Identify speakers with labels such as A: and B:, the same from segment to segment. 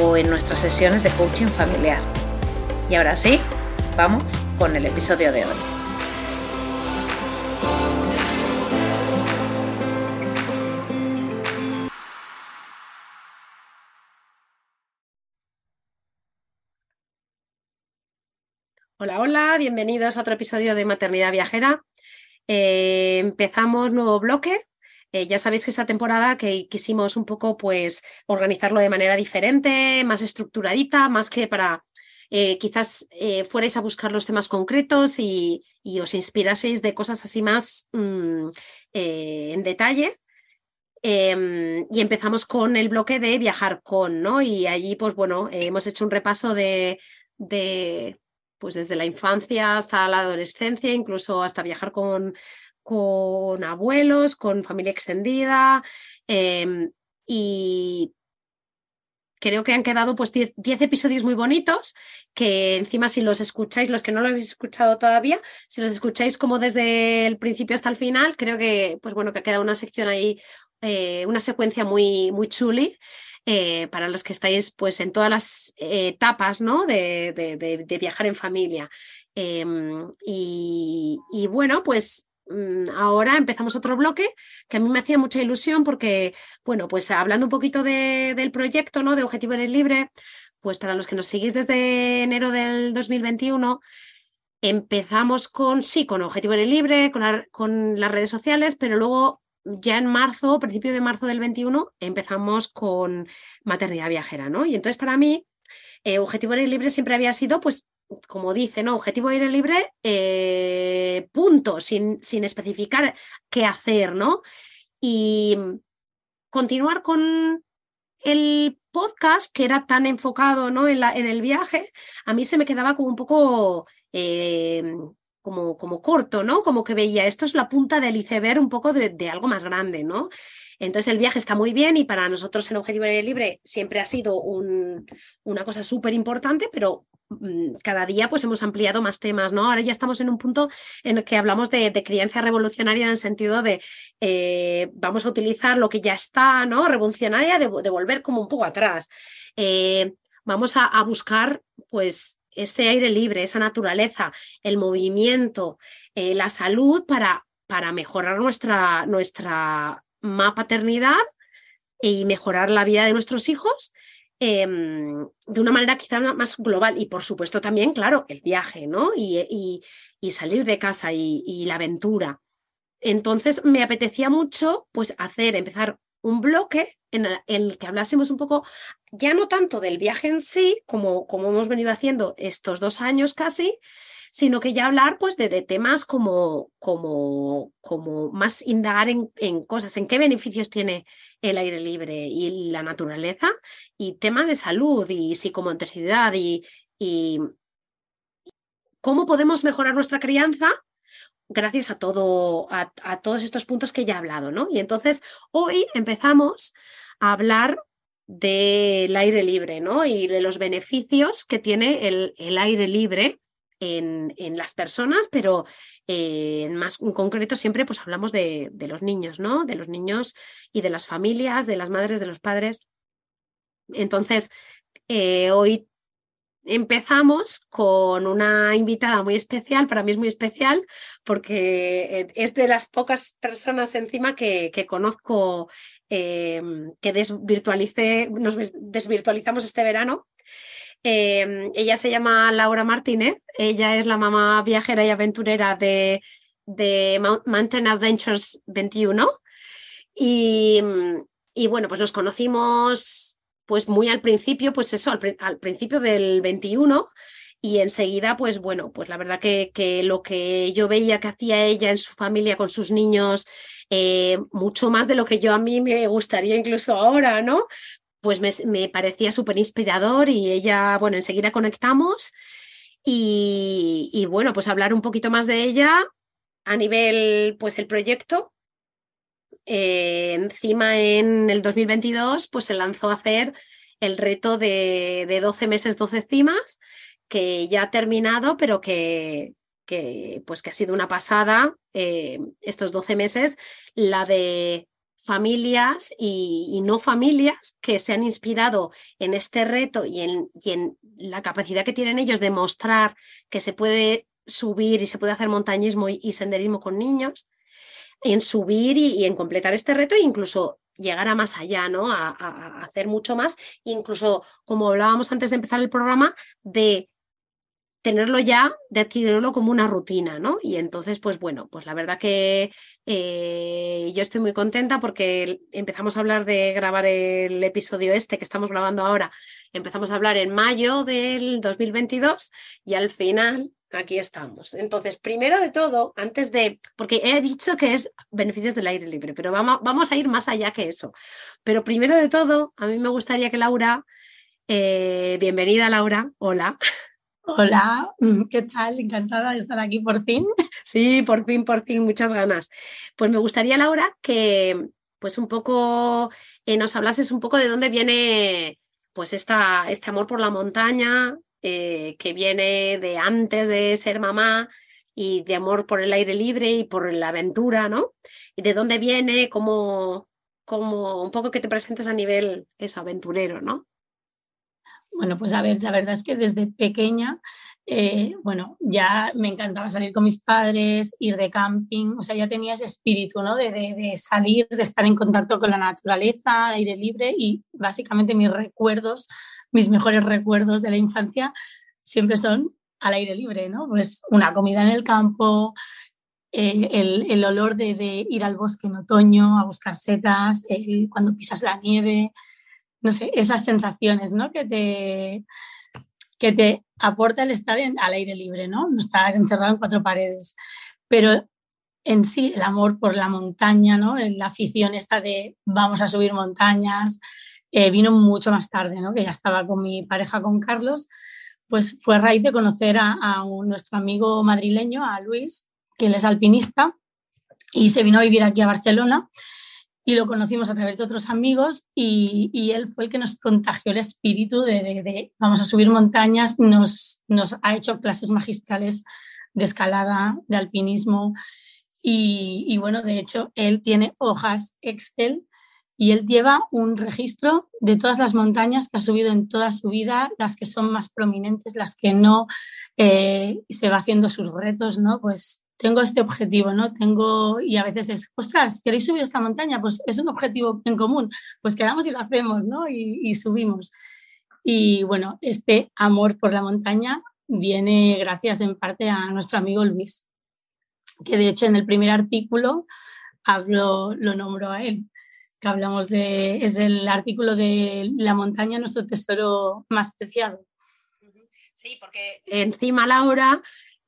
A: o en nuestras sesiones de coaching familiar. Y ahora sí, vamos con el episodio de hoy. Hola, hola, bienvenidos a otro episodio de Maternidad Viajera. Eh, empezamos nuevo bloque eh, ya sabéis que esta temporada que quisimos un poco pues organizarlo de manera diferente, más estructuradita, más que para eh, quizás eh, fuerais a buscar los temas concretos y, os inspiraseis de cosas así más mm, en detalle. Em, y empezamos con el bloque de viajar con, ¿no? Y allí, pues bueno, hemos hecho un repaso de, de pues desde la infancia hasta la adolescencia, incluso hasta viajar con con abuelos, con familia extendida em, y creo que han quedado pues 10 episodios muy bonitos que encima si los escucháis, los que no lo habéis escuchado todavía, si los escucháis como desde el principio hasta el final, creo que pues bueno que ha quedado una sección ahí, eh, una secuencia muy, muy chuli. Eh, para los que estáis pues en todas las etapas ¿no? de, de, viajar en familia. Em, y, bueno, pues ahora empezamos otro bloque que a mí me hacía mucha ilusión porque, bueno, pues hablando un poquito del proyecto, ¿no? De Objetivo Eres Libre, pues para los que nos seguís desde enero del 2021, empezamos con, sí, con Objetivo Eres Libre, con, con las redes sociales, pero luego ya en marzo, principio de marzo del 21, empezamos con Maternidad Viajera, ¿no? Y entonces para mí, eh, Objetivo Eres Libre siempre había sido, pues, como dice, ¿no? Objetivo aire libre, eh, punto, sin, sin, especificar qué hacer, ¿no? Y continuar con el podcast que era tan enfocado ¿no? en, la, en el viaje, a mí se me quedaba como un poco eh, como, como, corto, ¿no? Como que veía, esto es la punta del iceberg un poco de, de algo más grande, ¿no? Entonces el viaje está muy bien y para nosotros en Objetivo Aire Libre siempre ha sido un, una cosa súper importante, pero mm, cada día pues hemos ampliado más temas, ¿no? Ahora ya estamos en un punto en el que hablamos de, crianza revolucionaria en el sentido de eh, vamos a utilizar lo que ya está, ¿no? Revolucionaria, de, volver como un poco atrás. Eh, vamos a, buscar pues ese aire libre, esa naturaleza, el movimiento, eh, la salud para, para mejorar nuestra, nuestra más paternidad y mejorar la vida de nuestros hijos em, de una manera quizá más global y por supuesto también, claro, el viaje, ¿no? Y, y, salir de casa y, la aventura. Entonces me apetecía mucho pues hacer, empezar un bloque en el, que hablásemos un poco, ya no tanto del viaje en sí, como, como hemos venido haciendo estos dos años casi, sino que ya hablar pues de, temas como, como, como más indagar en, en, cosas, en qué beneficios tiene el aire libre y la naturaleza, y temas de salud y psicomotricidad y, y cómo podemos mejorar nuestra crianza gracias a todo, a, a, todos estos puntos que ya he hablado, ¿no? Y entonces hoy empezamos a hablar del aire libre, ¿no? Y de los beneficios que tiene el, el aire libre en, las personas, pero eh, en más en concreto siempre pues hablamos de, los niños, ¿no? De los niños y de las familias, de las madres, de los padres. Entonces, eh, hoy empezamos con una invitada muy especial, para mí es muy especial, porque eh, es de las pocas personas encima que, conozco em, que desvirtualicé, nos desvirtualizamos este verano. Em, ella se llama Laura Martínez, ella es la mamá viajera y aventurera de, Mountain Adventures 21. Y, y bueno, pues nos conocimos pues muy al principio, pues eso, al, principio del 21 y enseguida, pues bueno, pues la verdad que, que, lo que yo veía que hacía ella en su familia con sus niños, eh, mucho más de lo que yo a mí me gustaría incluso ahora, ¿no? Pues me, parecía súper inspirador y ella, bueno, enseguida conectamos y, bueno, pues hablar un poquito más de ella a nivel, pues el proyecto, eh, encima en el 2022 pues se lanzó a hacer el reto de, de 12 meses, 12 cimas, que ya ha terminado, pero que, que, pues que ha sido una pasada eh, estos 12 meses, la de familias y, no familias que se han inspirado en este reto y en, la capacidad que tienen ellos de mostrar que se puede subir y se puede hacer montañismo y senderismo con niños en subir y, en completar este reto e incluso llegar a más allá, ¿no? A, hacer mucho más, incluso como hablábamos antes de empezar el programa, de tenerlo ya, de adquirirlo como una rutina, ¿no? Y entonces, pues bueno, pues la verdad que eh, yo estoy muy contenta porque empezamos a hablar de grabar el episodio este que estamos grabando ahora, empezamos a hablar en mayo del 2022 y al final aquí estamos. Entonces, primero de todo, antes de, porque he dicho que es beneficios del aire libre, pero vamos, vamos a ir más allá que eso. Pero primero de todo, a mí me gustaría que Laura, eh, bienvenida Laura, hola.
B: Hola, ¿qué tal? Encantada de estar aquí por fin.
A: Sí, por fin, por fin, muchas ganas. Pues me gustaría, Laura, que pues un poco eh, nos hablases un poco de dónde viene pues esta, este amor por la montaña, eh, que viene de antes de ser mamá y de amor por el aire libre y por la aventura, ¿no? Y de dónde viene, como, como un poco que te presentes a nivel eso, aventurero, ¿no?
B: Bueno, pues a ver, la verdad es que desde pequeña, eh, bueno, ya me encantaba salir con mis padres, ir de camping, o sea, ya tenía ese espíritu, ¿no? De, de, de salir, de estar en contacto con la naturaleza, aire libre y básicamente mis recuerdos mis mejores recuerdos de la infancia siempre son al aire libre, ¿no? Pues una comida en el campo, eh, el, olor de, ir al bosque en otoño a buscar setas, cuando pisas la nieve, no sé, esas sensaciones, ¿no? Que te, que te aporta el estar al aire libre, ¿no? No estar encerrado en cuatro paredes. Pero en sí, el amor por la montaña, ¿no? La afición esta de vamos a subir montañas, eh, vino mucho más tarde, ¿no? que ya estaba con mi pareja, con Carlos, pues fue a raíz de conocer a, nuestro amigo madrileño, a Luis, que él es alpinista, y se vino a vivir aquí a Barcelona y lo conocimos a través de otros amigos y, él fue el que nos contagió el espíritu de, vamos a subir montañas, nos, nos, ha hecho clases magistrales de escalada, de alpinismo y, y, bueno, de hecho, él tiene hojas Excel y él lleva un registro de todas las montañas que ha subido en toda su vida, las que son más prominentes, las que no, eh, se va haciendo sus retos, ¿no? Pues tengo este objetivo, ¿no? Tengo, y a veces es, ostras, ¿queréis subir esta montaña? Pues es un objetivo en común, pues quedamos y lo hacemos, ¿no? Y, y subimos. Y bueno, este amor por la montaña viene gracias en parte a nuestro amigo Luis, que de hecho en el primer artículo hablo, lo nombro a él que hablamos de, es el artículo de La montaña, nuestro tesoro más preciado.
A: Sí, porque encima Laura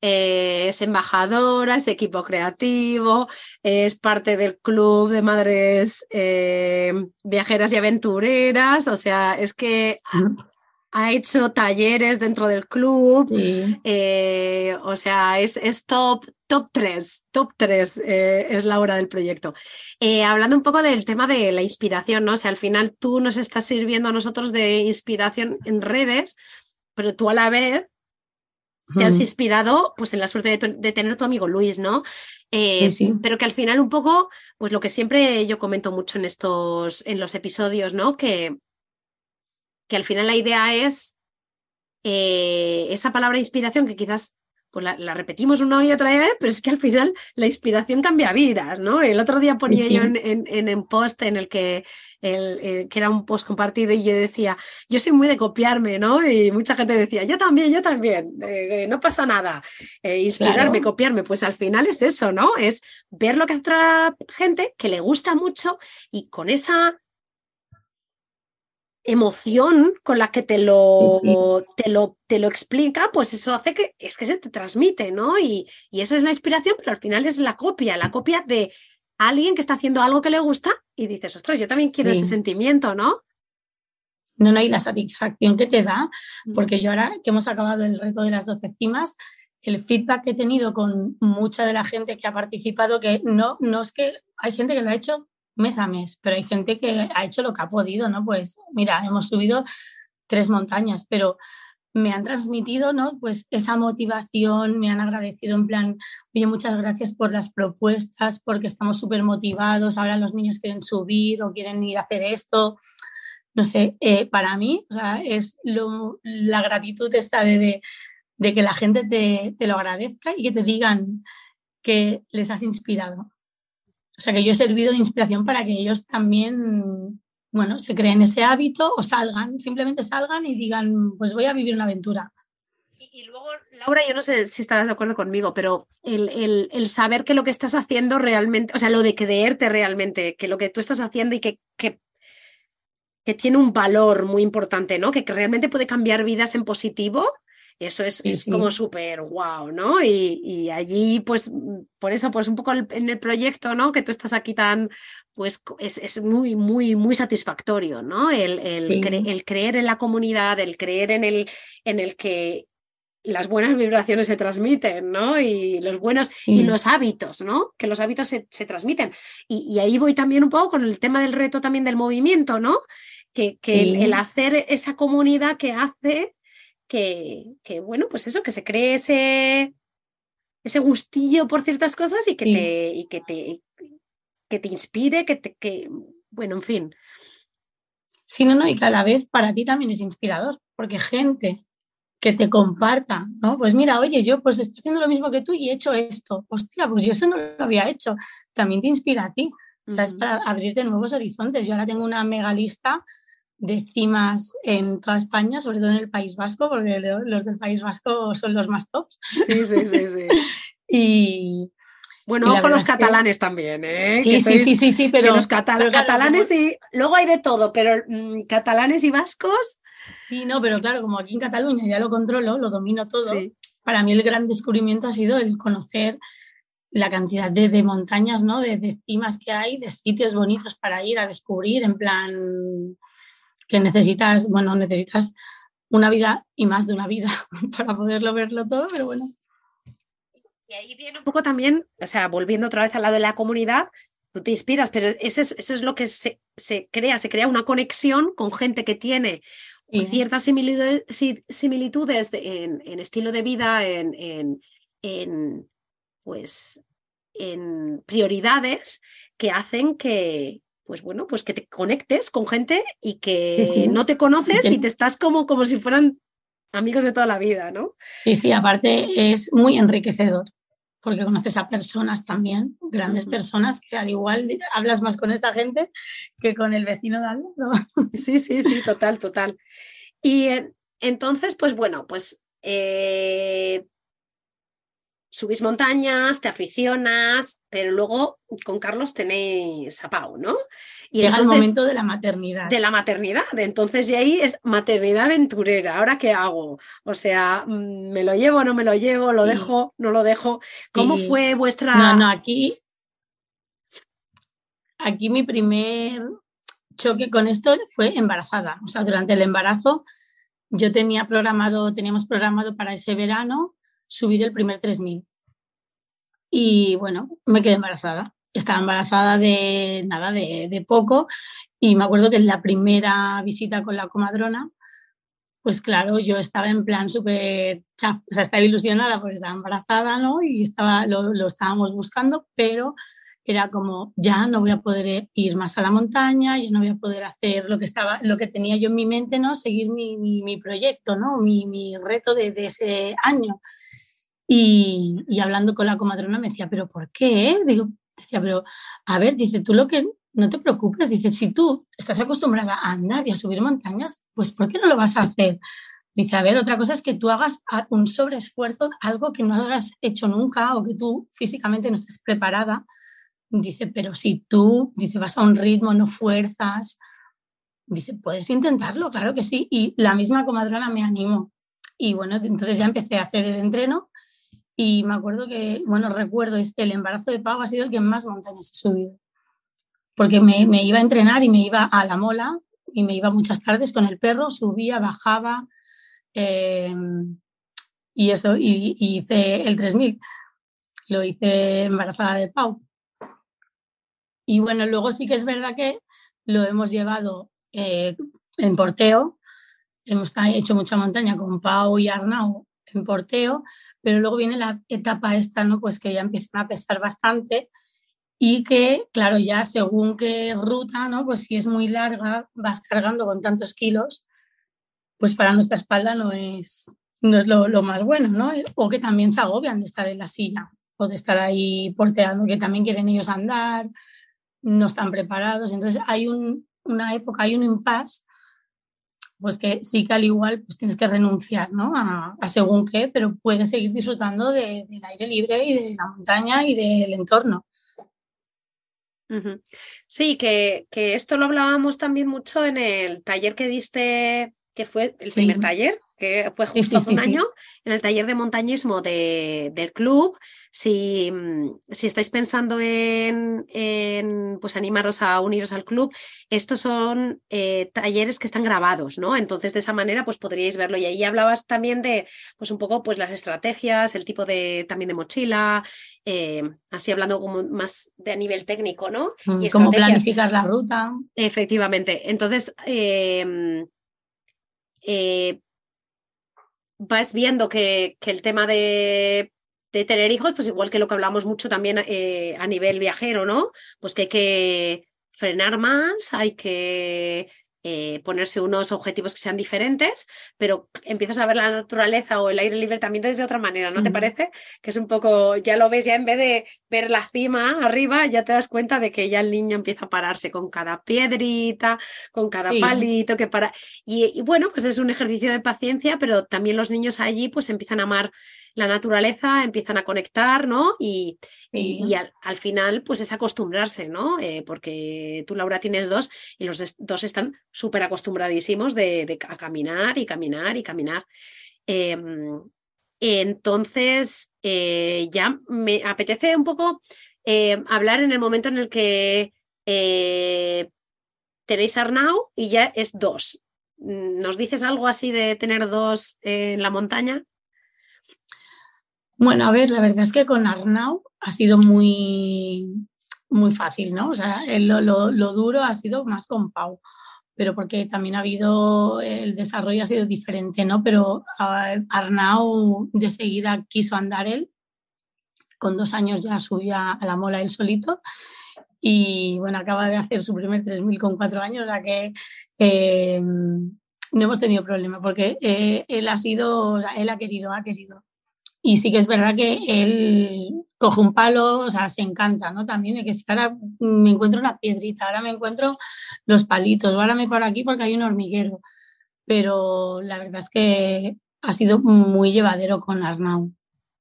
A: eh, es embajadora, es equipo creativo, es parte del club de madres eh, viajeras y aventureras, o sea, es que ha hecho talleres dentro del club, eh, o sea, es, es, top, top 3, top 3 eh, es la hora del proyecto. Hablando un poco del tema de la inspiración, ¿no? O sea, al final tú nos estás sirviendo a nosotros de inspiración en redes, pero tú a la vez te has inspirado pues en la suerte de, tener tu amigo Luis, ¿no? Pero que al final un poco, pues lo que siempre yo comento mucho en estos, en los episodios, ¿no? Que que al final la idea es eh, esa palabra inspiración que quizás pues la, repetimos una y otra vez, pero es que al final la inspiración cambia vidas, ¿no? El otro día ponía yo en, un post en el que, el, que era un post compartido y yo decía, yo soy muy de copiarme, ¿no? Y mucha gente decía, yo también, yo también, no pasa nada, eh, inspirarme, copiarme, pues al final es eso, ¿no? Es ver lo que hace otra gente que le gusta mucho y con esa emoción con la que te lo, Te lo, te lo explica, pues eso hace que es que se te transmite, ¿no? Y, y esa es la inspiración, pero al final es la copia, la copia de alguien que está haciendo algo que le gusta y dices, ostras, yo también quiero ese sentimiento, ¿no?
B: No, no, y la satisfacción que te da, porque yo ahora que hemos acabado el reto de las 12 cimas, el feedback que he tenido con mucha de la gente que ha participado, que no, no es que hay gente que lo ha hecho mes a mes, pero hay gente que ha hecho lo que ha podido, ¿no? Pues mira, hemos subido tres montañas, pero me han transmitido, ¿no? Pues esa motivación, me han agradecido en plan, oye, muchas gracias por las propuestas, porque estamos súper motivados, ahora los niños quieren subir o quieren ir a hacer esto. No sé, eh, para mí, o sea, es la gratitud esta de, de, que la gente te, te lo agradezca y que te digan que les has inspirado. O sea, que yo he servido de inspiración para que ellos también, bueno, se creen ese hábito o salgan, simplemente salgan y digan, pues voy a vivir una aventura.
A: Y, luego, Laura, yo no sé si estarás de acuerdo conmigo, pero el, saber que lo que estás haciendo realmente, o sea, lo de creerte realmente, que lo que tú estás haciendo y que, que, que tiene un valor muy importante, ¿no? Que realmente puede cambiar vidas en positivo, eso es, como súper guau, ¿no? Y, allí, pues, por eso, pues un poco en el proyecto, ¿no? Que tú estás aquí tan, pues, es, muy, muy, muy satisfactorio, ¿no? El, el, creer en la comunidad, el creer en el, en el que las buenas vibraciones se transmiten, ¿no? Y los buenos, y los hábitos, ¿no? Que los hábitos se, transmiten. Y, ahí voy también un poco con el tema del reto también del movimiento, ¿no? Que, que el hacer esa comunidad que hace que, bueno, pues eso, que se cree ese, ese gustillo por ciertas cosas y que, te, y que, te, que te inspire, que te, que, bueno, en fin.
B: Sí, no, no, y cada vez para ti también es inspirador, porque gente que te comparta, ¿no? Pues mira, oye, yo pues estoy haciendo lo mismo que tú y he hecho esto. Hostia, pues yo eso no lo había hecho. También te inspira a ti. O sea, es para abrirte nuevos horizontes. Yo ahora tengo una mega lista de cimas en toda España, sobre todo en el País Vasco, porque los del País Vasco son los más tops.
A: Sí, sí, sí, sí.
B: y,
A: bueno, ojo los catalanes también, ¿eh?
B: Sí, sí, sí, sí, sí, pero
A: los catalanes y luego hay de todo, pero mm, catalanes y vascos.
B: Sí, no, pero claro, como aquí en Cataluña ya lo controlo, lo domino todo. Para mí el gran descubrimiento ha sido el conocer la cantidad de, montañas, ¿no? De, de, cimas que hay, de sitios bonitos para ir a descubrir, en plan, que necesitas, bueno, necesitas una vida y más de una vida para poderlo verlo todo, pero bueno.
A: Y ahí viene un poco también, o sea, volviendo otra vez al lado de la comunidad, tú te inspiras, pero eso es, eso es lo que se, crea, se crea una conexión con gente que tiene ciertas similitudes, similitudes en, estilo de vida, en, en, pues, en prioridades que hacen que, pues bueno, pues que te conectes con gente y que no te conoces y te estás como, como si fueran amigos de toda la vida, ¿no?
B: Sí, sí, aparte es muy enriquecedor porque conoces a personas también, grandes personas, que al igual hablas más con esta gente que con el vecino de al lado.
A: Sí, sí, sí, total, total. Y entonces, pues bueno, pues eh, subís montañas, te aficionas, pero luego con Carlos tenéis a Pau, ¿no?
B: Y Llega el momento de la maternidad.
A: De la maternidad. Entonces, y ahí es maternidad aventurera. ¿Ahora qué hago? O sea, mm, ¿me lo llevo, no me lo llevo? ¿Lo dejo, no lo dejo? ¿Cómo fue vuestra...?
B: No, no, aquí... Aquí mi primer choque con esto fue embarazada. O sea, durante el embarazo yo tenía programado, teníamos programado para ese verano subir el primer 3000. Y bueno, me quedé embarazada. Estaba embarazada de nada, de, poco. Y me acuerdo que en la primera visita con la comadrona, pues claro, yo estaba en plan súper, o sea, estaba ilusionada porque estaba embarazada, ¿no? Y estaba, lo, estábamos buscando, pero era como ya no voy a poder ir más a la montaña, ya no voy a poder hacer lo que estaba, lo que tenía yo en mi mente, ¿no? Seguir mi, mi, proyecto, ¿no? Mi, mi reto de, de, ese año. Y, y, hablando con la comadrona me decía, ¿pero por qué? Digo, decía, pero a ver, dice, tú lo que no te preocupes, dice, si tú estás acostumbrada a andar y a subir montañas, pues ¿por qué no lo vas a hacer? Dice, a ver, otra cosa es que tú hagas un sobreesfuerzo, algo que no hayas hecho nunca o que tú físicamente no estés preparada Dice, pero si tú, dice, vas a un ritmo, no fuerzas, dice, puedes intentarlo, claro que sí. Y la misma comadrona me animó. Y bueno, entonces ya empecé a hacer el entreno y me acuerdo que, bueno, recuerdo, el embarazo de Pau ha sido el que más montañas he subido. Porque me, me iba a entrenar y me iba a la mola y me iba muchas tardes con el perro, subía, bajaba em, y eso, y, y hice el 3000. Lo hice embarazada de Pau. Y bueno, luego sí que es verdad que lo hemos llevado eh, en porteo, hemos hecho mucha montaña con Pau y Arnau en porteo, pero luego viene la etapa esta, ¿no? Pues que ya empiezan a pesar bastante y que, claro, ya según qué ruta, ¿no? Pues si es muy larga, vas cargando con tantos kilos, pues para nuestra espalda no es, no es lo, lo más bueno, ¿no? O que también se agobian de estar en la silla o de estar ahí porteando, que también quieren ellos andar, no están preparados. Entonces hay una época, hay un impasse, pues que sí que al igual pues tienes que renunciar ¿no? a, según qué, pero puedes seguir disfrutando del aire libre y de la montaña y del entorno.
A: Sí, que, que, esto lo hablábamos también mucho en el taller que diste, que fue el primer taller, que fue justo hace un año, en el taller de montañismo del club, si, mm, si estáis pensando en, pues animaros a uniros al club, estos son eh, talleres que están grabados, ¿no? Entonces, de esa manera, pues podríais verlo. Y ahí hablabas también de, pues un poco, pues las estrategias, el tipo de, también de mochila, eh, así hablando como más de a nivel técnico, ¿no?
B: Mm, y Cómo planificar la ruta.
A: Efectivamente. Entonces, em, eh, vas viendo que, el tema de de tener hijos, pues igual que lo que hablamos mucho también eh, a nivel viajero, ¿no? Pues que hay que frenar más, hay que eh, ponerse unos objetivos que sean diferentes, pero empiezas a ver la naturaleza o el aire libre también desde otra manera, ¿no te parece? Que es un poco, ya lo ves, ya en vez de ver la cima arriba, ya te das cuenta de que ya el niño empieza a pararse con cada piedrita, con cada palito que para. Y, y, bueno, pues es un ejercicio de paciencia, pero también los niños allí pues empiezan a amar la naturaleza, empiezan a conectar, ¿no? Y, y, al, final, pues es acostumbrarse, ¿no? Eh, porque tú, Laura, tienes dos y los dos están súper acostumbradísimos de, a caminar y caminar y caminar. Em, entonces, eh, ya me apetece un poco eh, hablar en el momento en el que tenéis Arnau y ya es dos. ¿Nos dices algo así de tener dos en la montaña?
B: Bueno, a ver, la verdad es que con Arnau ha sido muy, muy fácil, ¿no? O sea, lo, lo, duro ha sido más con Pau, pero porque también ha habido, el desarrollo ha sido diferente, ¿no? Pero Arnau de seguida quiso andar él, con dos años ya subió a, la mola él solito y bueno, acaba de hacer su primer 3000 con cuatro años, o sea que eh, no hemos tenido problema porque eh, él ha sido, o sea, él ha querido, ha querido. Y sí que es verdad que él coge un palo, o sea, se encanta, ¿no? También de que si ahora me encuentro una piedrita, ahora me encuentro los palitos, ahora me paro aquí porque hay un hormiguero. Pero la verdad es que ha sido muy llevadero con Arnau. O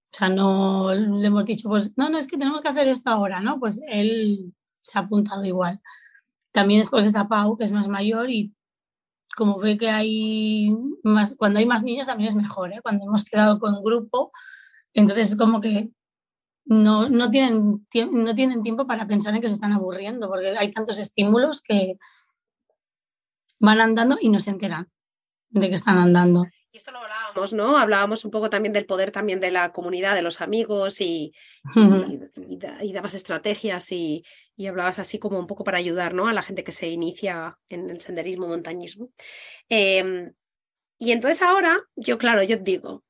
B: sea, no le hemos dicho, pues no, no, es que tenemos que hacer esto ahora, ¿no? Pues él se ha apuntado igual. También es porque está Pau, que es más mayor y como ve que hay más, cuando hay más niños también es mejor, ¿eh? cuando hemos quedado con grupo, entonces es como que no, no, tienen, no tienen tiempo para pensar en que se están aburriendo, porque hay tantos estímulos que van andando y no se enteran de que están andando.
A: Y esto lo hablábamos, ¿no? Hablábamos un poco también del poder también de la comunidad, de los amigos y, y, dabas estrategias y, hablabas así como un poco para ayudar, ¿no? A la gente que se inicia en el senderismo, montañismo. Em, y entonces ahora, yo claro, yo digo,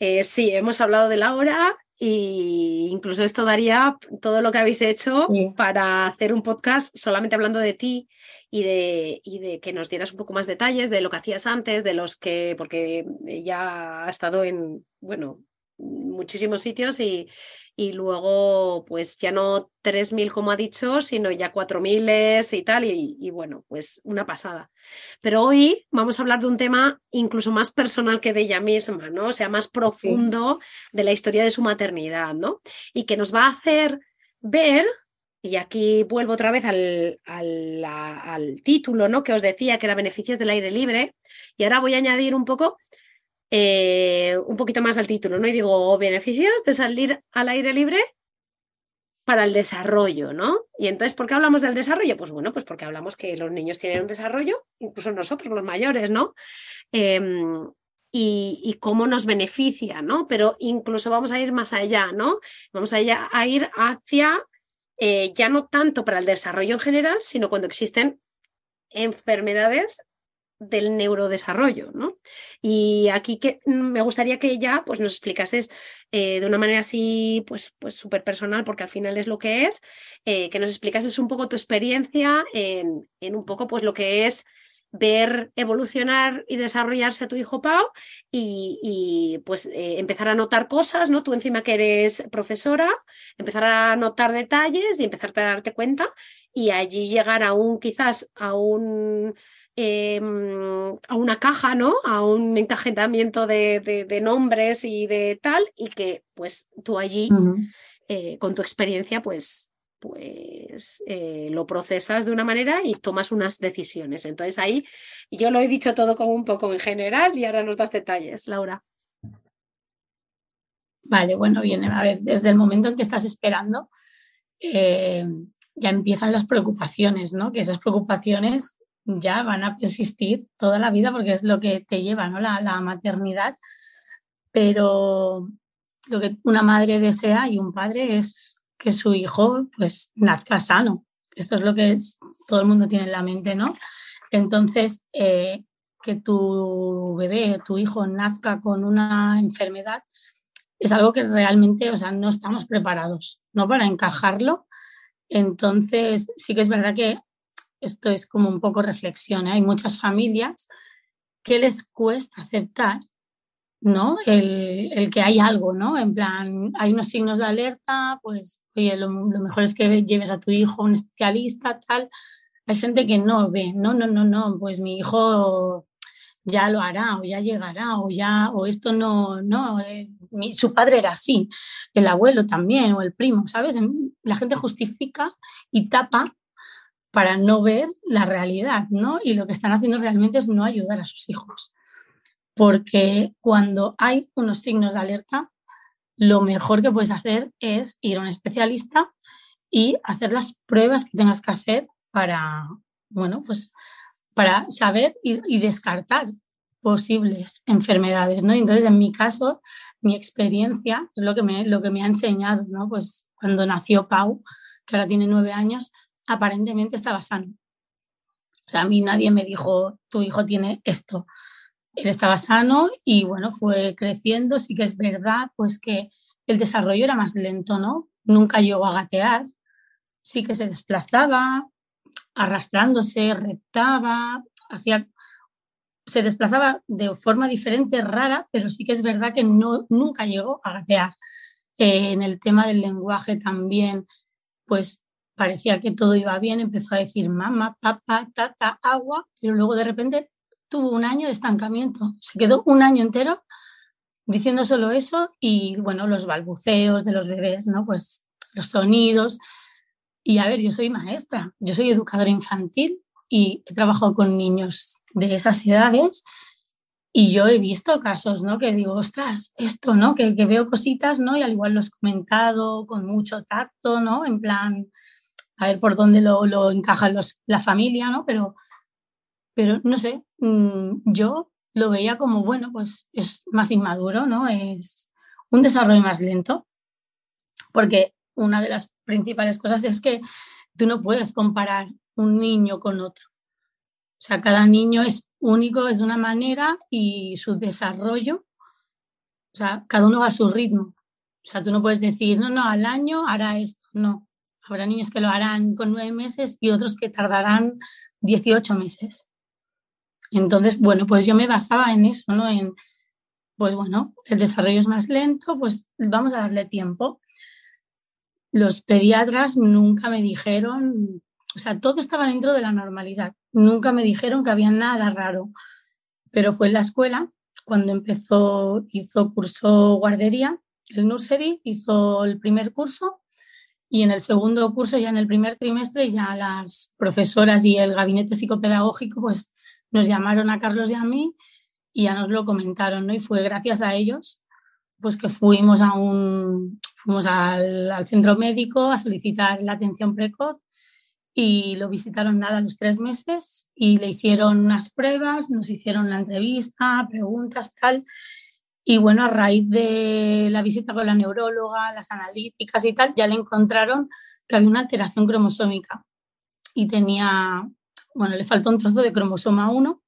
A: eh, sí, hemos hablado de la hora, y incluso esto daría todo lo que habéis hecho para hacer un podcast solamente hablando de ti y de, y de que nos dieras un poco más detalles de lo que hacías antes, de los que, porque ya ha estado en, bueno, muchísimos sitios y, y luego pues ya no 3.000 como ha dicho, sino ya 4.000 y tal, y, bueno, pues una pasada. Pero hoy vamos a hablar de un tema incluso más personal que de ella misma, ¿no? O sea, más profundo de la historia de su maternidad, ¿no? Y que nos va a hacer ver, y aquí vuelvo otra vez al, al, al título, ¿no? Que os decía que era beneficios del aire libre, y ahora voy a añadir un poco eh, un poquito más al título, ¿no? Y digo, beneficios de salir al aire libre para el desarrollo, ¿no? Y entonces, ¿por qué hablamos del desarrollo? Pues bueno, pues porque hablamos que los niños tienen un desarrollo, incluso nosotros, los mayores, ¿no? Em, y, cómo nos beneficia, ¿no? Pero incluso vamos a ir más allá, ¿no? Vamos a, a ir hacia, eh, ya no tanto para el desarrollo en general, sino cuando existen enfermedades del neurodesarrollo, ¿no? Y aquí que mm, me gustaría que ya pues, nos explicases eh, de una manera así, pues, pues súper personal, porque al final es lo que es, eh, que nos explicases un poco tu experiencia en, en, un poco pues lo que es ver evolucionar y desarrollarse a tu hijo Pau y, pues eh, empezar a notar cosas, ¿no? Tú encima que eres profesora, empezar a notar detalles y empezarte a darte cuenta y allí llegar a un quizás a un Em, a una caja, ¿no? A un encajamiento de, nombres y de tal, y que pues tú allí, eh, con tu experiencia, pues, pues eh, lo procesas de una manera y tomas unas decisiones. Entonces ahí yo lo he dicho todo como un poco en general y ahora nos das detalles, Laura.
B: Vale, bueno, bien, a ver, desde el momento en que estás esperando, eh, ya empiezan las preocupaciones, ¿no? Que esas preocupaciones ya van a persistir toda la vida porque es lo que te lleva, ¿no? La, la maternidad. Pero lo que una madre desea y un padre es que su hijo pues nazca sano. Esto es lo que todo el mundo tiene en la mente, ¿no? Entonces, eh, que tu bebé, tu hijo nazca con una enfermedad es algo que realmente, o sea, no estamos preparados, ¿no? Para encajarlo. Entonces, sí que es verdad que esto es como un poco reflexión. ¿eh? Hay muchas familias que les cuesta aceptar ¿no? El, que hay algo, ¿no? En plan, hay unos signos de alerta, pues, oye, lo, mejor es que lleves a tu hijo un especialista, tal. Hay gente que no ve, no, no, no, no, pues mi hijo ya lo hará o ya llegará o ya, o esto no, no, eh, su padre era así, el abuelo también o el primo, ¿sabes? La gente justifica y tapa para no ver la realidad, ¿no? Y lo que están haciendo realmente es no ayudar a sus hijos. Porque cuando hay unos signos de alerta, lo mejor que puedes hacer es ir a un especialista y hacer las pruebas que tengas que hacer para, bueno, pues para saber y, descartar posibles enfermedades, ¿no? Entonces, en mi caso, mi experiencia es lo que me, lo que me ha enseñado, ¿no? Pues cuando nació Pau, que ahora tiene nueve años, aparentemente estaba sano. O sea, a mí nadie me dijo, tu hijo tiene esto. Él estaba sano y bueno, fue creciendo. Sí que es verdad, pues que el desarrollo era más lento, ¿no? Nunca llegó a gatear. Sí que se desplazaba, arrastrándose, reptaba, hacía se desplazaba de forma diferente, rara, pero sí que es verdad que no, nunca llegó a gatear. Eh, en el tema del lenguaje también, pues parecía que todo iba bien, empezó a decir mamá, papá, tata, agua, pero luego de repente tuvo un año de estancamiento. Se quedó un año entero diciendo solo eso y bueno, los balbuceos de los bebés, ¿no? Pues los sonidos. Y a ver, yo soy maestra, yo soy educadora infantil y he trabajado con niños de esas edades y yo he visto casos, ¿no? Que digo, ostras, esto, ¿no? Que, veo cositas, ¿no? Y al igual lo he comentado con mucho tacto, ¿no? En plan, a ver por dónde lo, lo encaja los, la familia, ¿no? Pero, pero no sé, mm, yo lo veía como, bueno, pues es más inmaduro, ¿no? Es un desarrollo más lento, porque una de las principales cosas es que tú no puedes comparar un niño con otro. O sea, cada niño es único, es de una manera y su desarrollo, o sea, cada uno va a su ritmo. O sea, tú no puedes decir, no, no, al año hará esto. No. Habrá niños que lo harán con nueve meses y otros que tardarán 18 meses. Entonces, bueno, pues yo me basaba en eso, ¿no? En, pues bueno, el desarrollo es más lento, pues vamos a darle tiempo. Los pediatras nunca me dijeron, o sea, todo estaba dentro de la normalidad. Nunca me dijeron que había nada raro. Pero fue en la escuela cuando empezó, hizo curso guardería, el nursery, hizo el primer curso y en el segundo curso, ya en el primer trimestre, ya las profesoras y el gabinete psicopedagógico pues nos llamaron a Carlos y a mí y ya nos lo comentaron, ¿no? Y fue gracias a ellos pues que fuimos a un fuimos al, al centro médico a solicitar la atención precoz y lo visitaron nada los tres meses y le hicieron unas pruebas, nos hicieron la entrevista, preguntas, tal. Y bueno, a raíz de la visita con la neuróloga, las analíticas y tal, ya le encontraron que había una alteración cromosómica y tenía, bueno, le faltó un trozo de cromosoma 1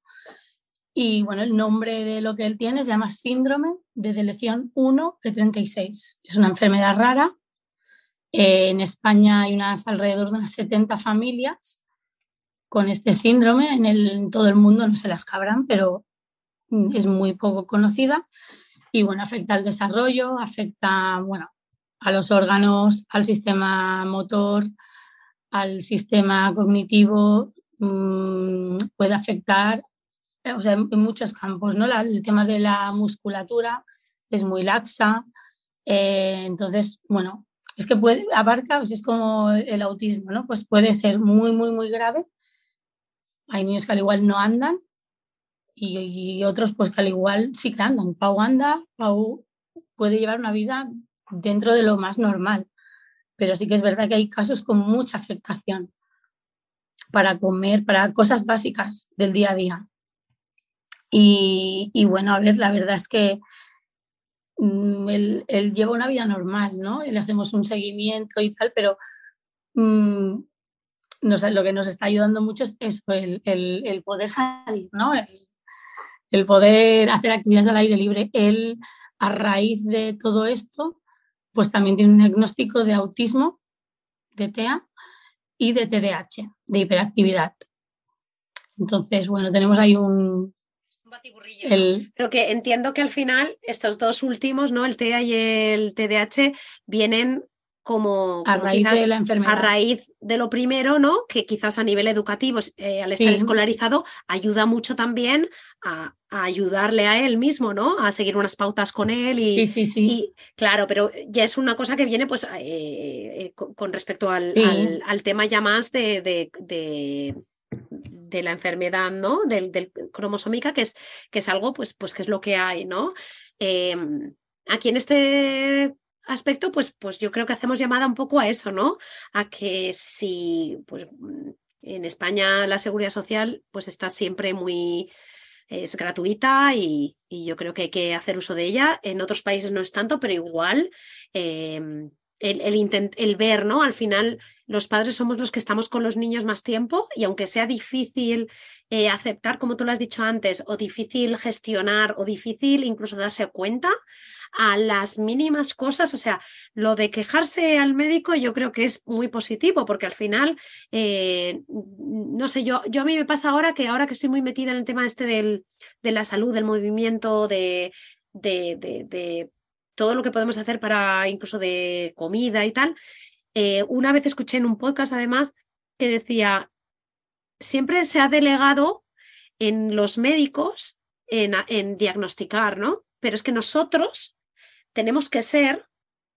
B: y bueno, el nombre de lo que él tiene se llama síndrome de deleción 1 de 36. Es una enfermedad rara eh, en España hay unas alrededor de unas 70 familias con este síndrome. En, el, todo el mundo no se las cabran, pero es muy poco conocida. Y bueno, afecta al desarrollo, afecta bueno, a los órganos, al sistema motor, al sistema cognitivo, mm, puede afectar eh, o sea, en, muchos campos. ¿no? el tema de la musculatura es muy laxa. Eh, entonces, bueno, es que puede, abarca, es como el autismo, ¿no? Pues puede ser muy, muy, muy grave. Hay niños que al igual no andan y, otros pues que al igual sí que andan. Pau anda, Pau puede llevar una vida dentro de lo más normal, pero sí que es verdad que hay casos con mucha afectación para comer, para cosas básicas del día a día. Y, bueno, a ver, la verdad es que Mm, él, lleva una vida normal, ¿no? Le hacemos un seguimiento y tal, pero mm, lo que nos está ayudando mucho es el, poder salir, ¿no? El, poder hacer actividades al aire libre. Él, a raíz de todo esto, pues también tiene un diagnóstico de autismo, de TEA y de TDAH, de hiperactividad. Entonces, bueno, tenemos ahí un,
A: pero que entiendo que al final estos dos últimos, ¿no? El TEA y el TDAH, vienen como,
B: a raíz de la enfermedad.
A: A raíz de lo primero, ¿no? Que quizás a nivel educativo, eh, al estar escolarizado, ayuda mucho también a, ayudarle a él mismo, ¿no? A seguir unas pautas con él y,
B: sí, sí,
A: y claro, pero ya es una cosa que viene pues eh, eh, con, respecto al, tema ya más de de la enfermedad, ¿no? Del, cromosómica, que es, que es algo, pues, pues que es lo que hay, ¿no? Em, aquí en este aspecto, pues, pues yo creo que hacemos llamada un poco a eso, ¿no? A que si, pues, en España la seguridad social, pues está siempre muy, es gratuita y, yo creo que hay que hacer uso de ella. En otros países no es tanto, pero igual em, el, el, el, ver, ¿no? Al final los padres somos los que estamos con los niños más tiempo y aunque sea difícil eh, aceptar, como tú lo has dicho antes, o difícil gestionar o difícil incluso darse cuenta a las mínimas cosas, o sea, lo de quejarse al médico yo creo que es muy positivo porque al final, eh, no sé, yo, yo a mí me pasa ahora que ahora que estoy muy metida en el tema este del, de la salud, del movimiento, de, de, de todo lo que podemos hacer para incluso de comida y tal. Eh, una vez escuché en un podcast además que decía, siempre se ha delegado en los médicos en, en diagnosticar, ¿no? Pero es que nosotros tenemos que ser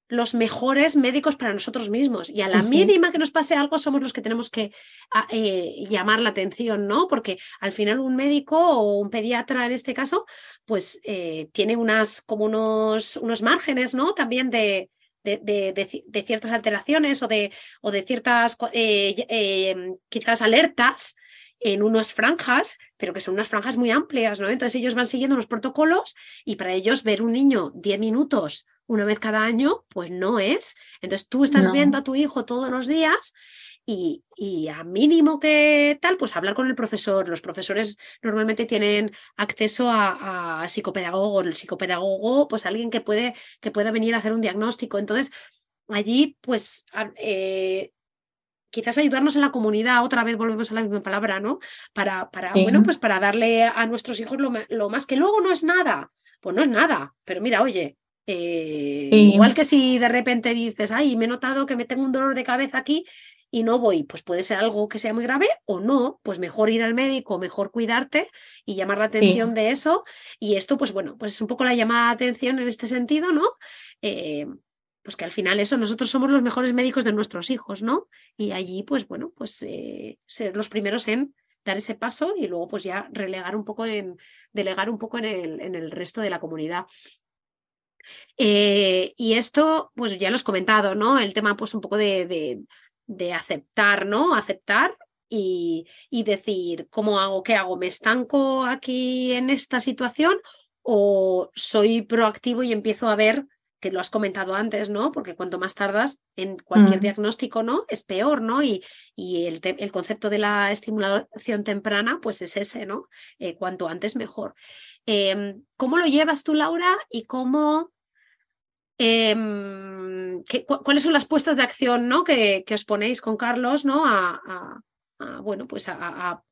A: los mejores médicos para nosotros mismos. Y a la mínima que nos pase algo, somos los que tenemos que ah, eh, llamar la atención, ¿no? Porque al final un médico o un pediatra en este caso, pues eh, tiene unas, como unos, unos márgenes, ¿no? También de, de, ciertas alteraciones o de, o de ciertas eh, quizás alertas en unas franjas, pero que son unas franjas muy amplias, ¿no? Entonces ellos van siguiendo los protocolos y para ellos ver un niño 10 minutos una vez cada año, pues no es. Entonces tú estás viendo a tu hijo todos los días y, a mínimo que tal, pues hablar con el profesor. Los profesores normalmente tienen acceso a, psicopedagogo, el psicopedagogo, pues alguien que puede que pueda venir a hacer un diagnóstico. Entonces, allí, pues eh, quizás ayudarnos en la comunidad, otra vez volvemos a la misma palabra, ¿no? Para, para bueno, pues para darle a nuestros hijos lo, más que luego no es nada. Pues no es nada, pero mira, oye, eh, igual que si de repente dices, ay, me he notado que me tengo un dolor de cabeza aquí y no voy, pues puede ser algo que sea muy grave o no, pues mejor ir al médico, mejor cuidarte y llamar la atención de eso. Y esto, pues bueno, pues es un poco la llamada de atención en este sentido, ¿no? Eh, pues que al final eso, nosotros somos los mejores médicos de nuestros hijos, ¿no? Y allí, pues bueno, pues eh, ser los primeros en dar ese paso y luego pues ya relegar un poco, en, delegar un poco en el, en el resto de la comunidad. Eh, y esto, pues ya lo has comentado, ¿no? El tema, pues un poco de, de, aceptar, ¿no? Aceptar y, y, decir, ¿cómo hago? ¿Qué hago? ¿Me estanco aquí en esta situación o soy proactivo y empiezo a ver que lo has comentado antes, ¿no? Porque cuanto más tardas en cualquier mm. diagnóstico, ¿no? Es peor, ¿no? Y, y el, el, concepto de la estimulación temprana, pues es ese, ¿no? Eh, cuanto antes mejor. Em, ¿Cómo lo llevas tú, Laura? ¿Y cómo... Em, ¿Cuáles son las puestas de acción, ¿no? Que, que os ponéis con Carlos, ¿no? A, bueno, pues a,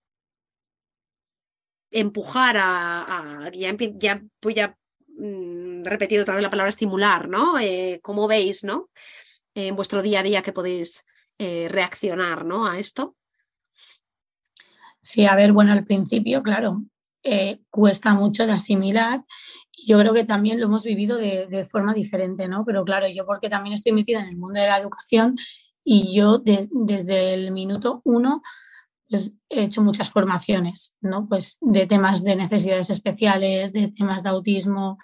A: empujar a, ya, ya, pues ya Mm, repetir otra vez la palabra estimular, ¿no? Eh, ¿Cómo veis, ¿no? En vuestro día a día que podéis eh, reaccionar, ¿no? A esto.
B: Sí, a ver, bueno, al principio, claro, eh, cuesta mucho de asimilar. Yo creo que también lo hemos vivido de, forma diferente, ¿no? Pero claro, yo porque también estoy metida en el mundo de la educación y yo desde el minuto uno pues, he hecho muchas formaciones, ¿no? Pues de temas de necesidades especiales, de temas de autismo.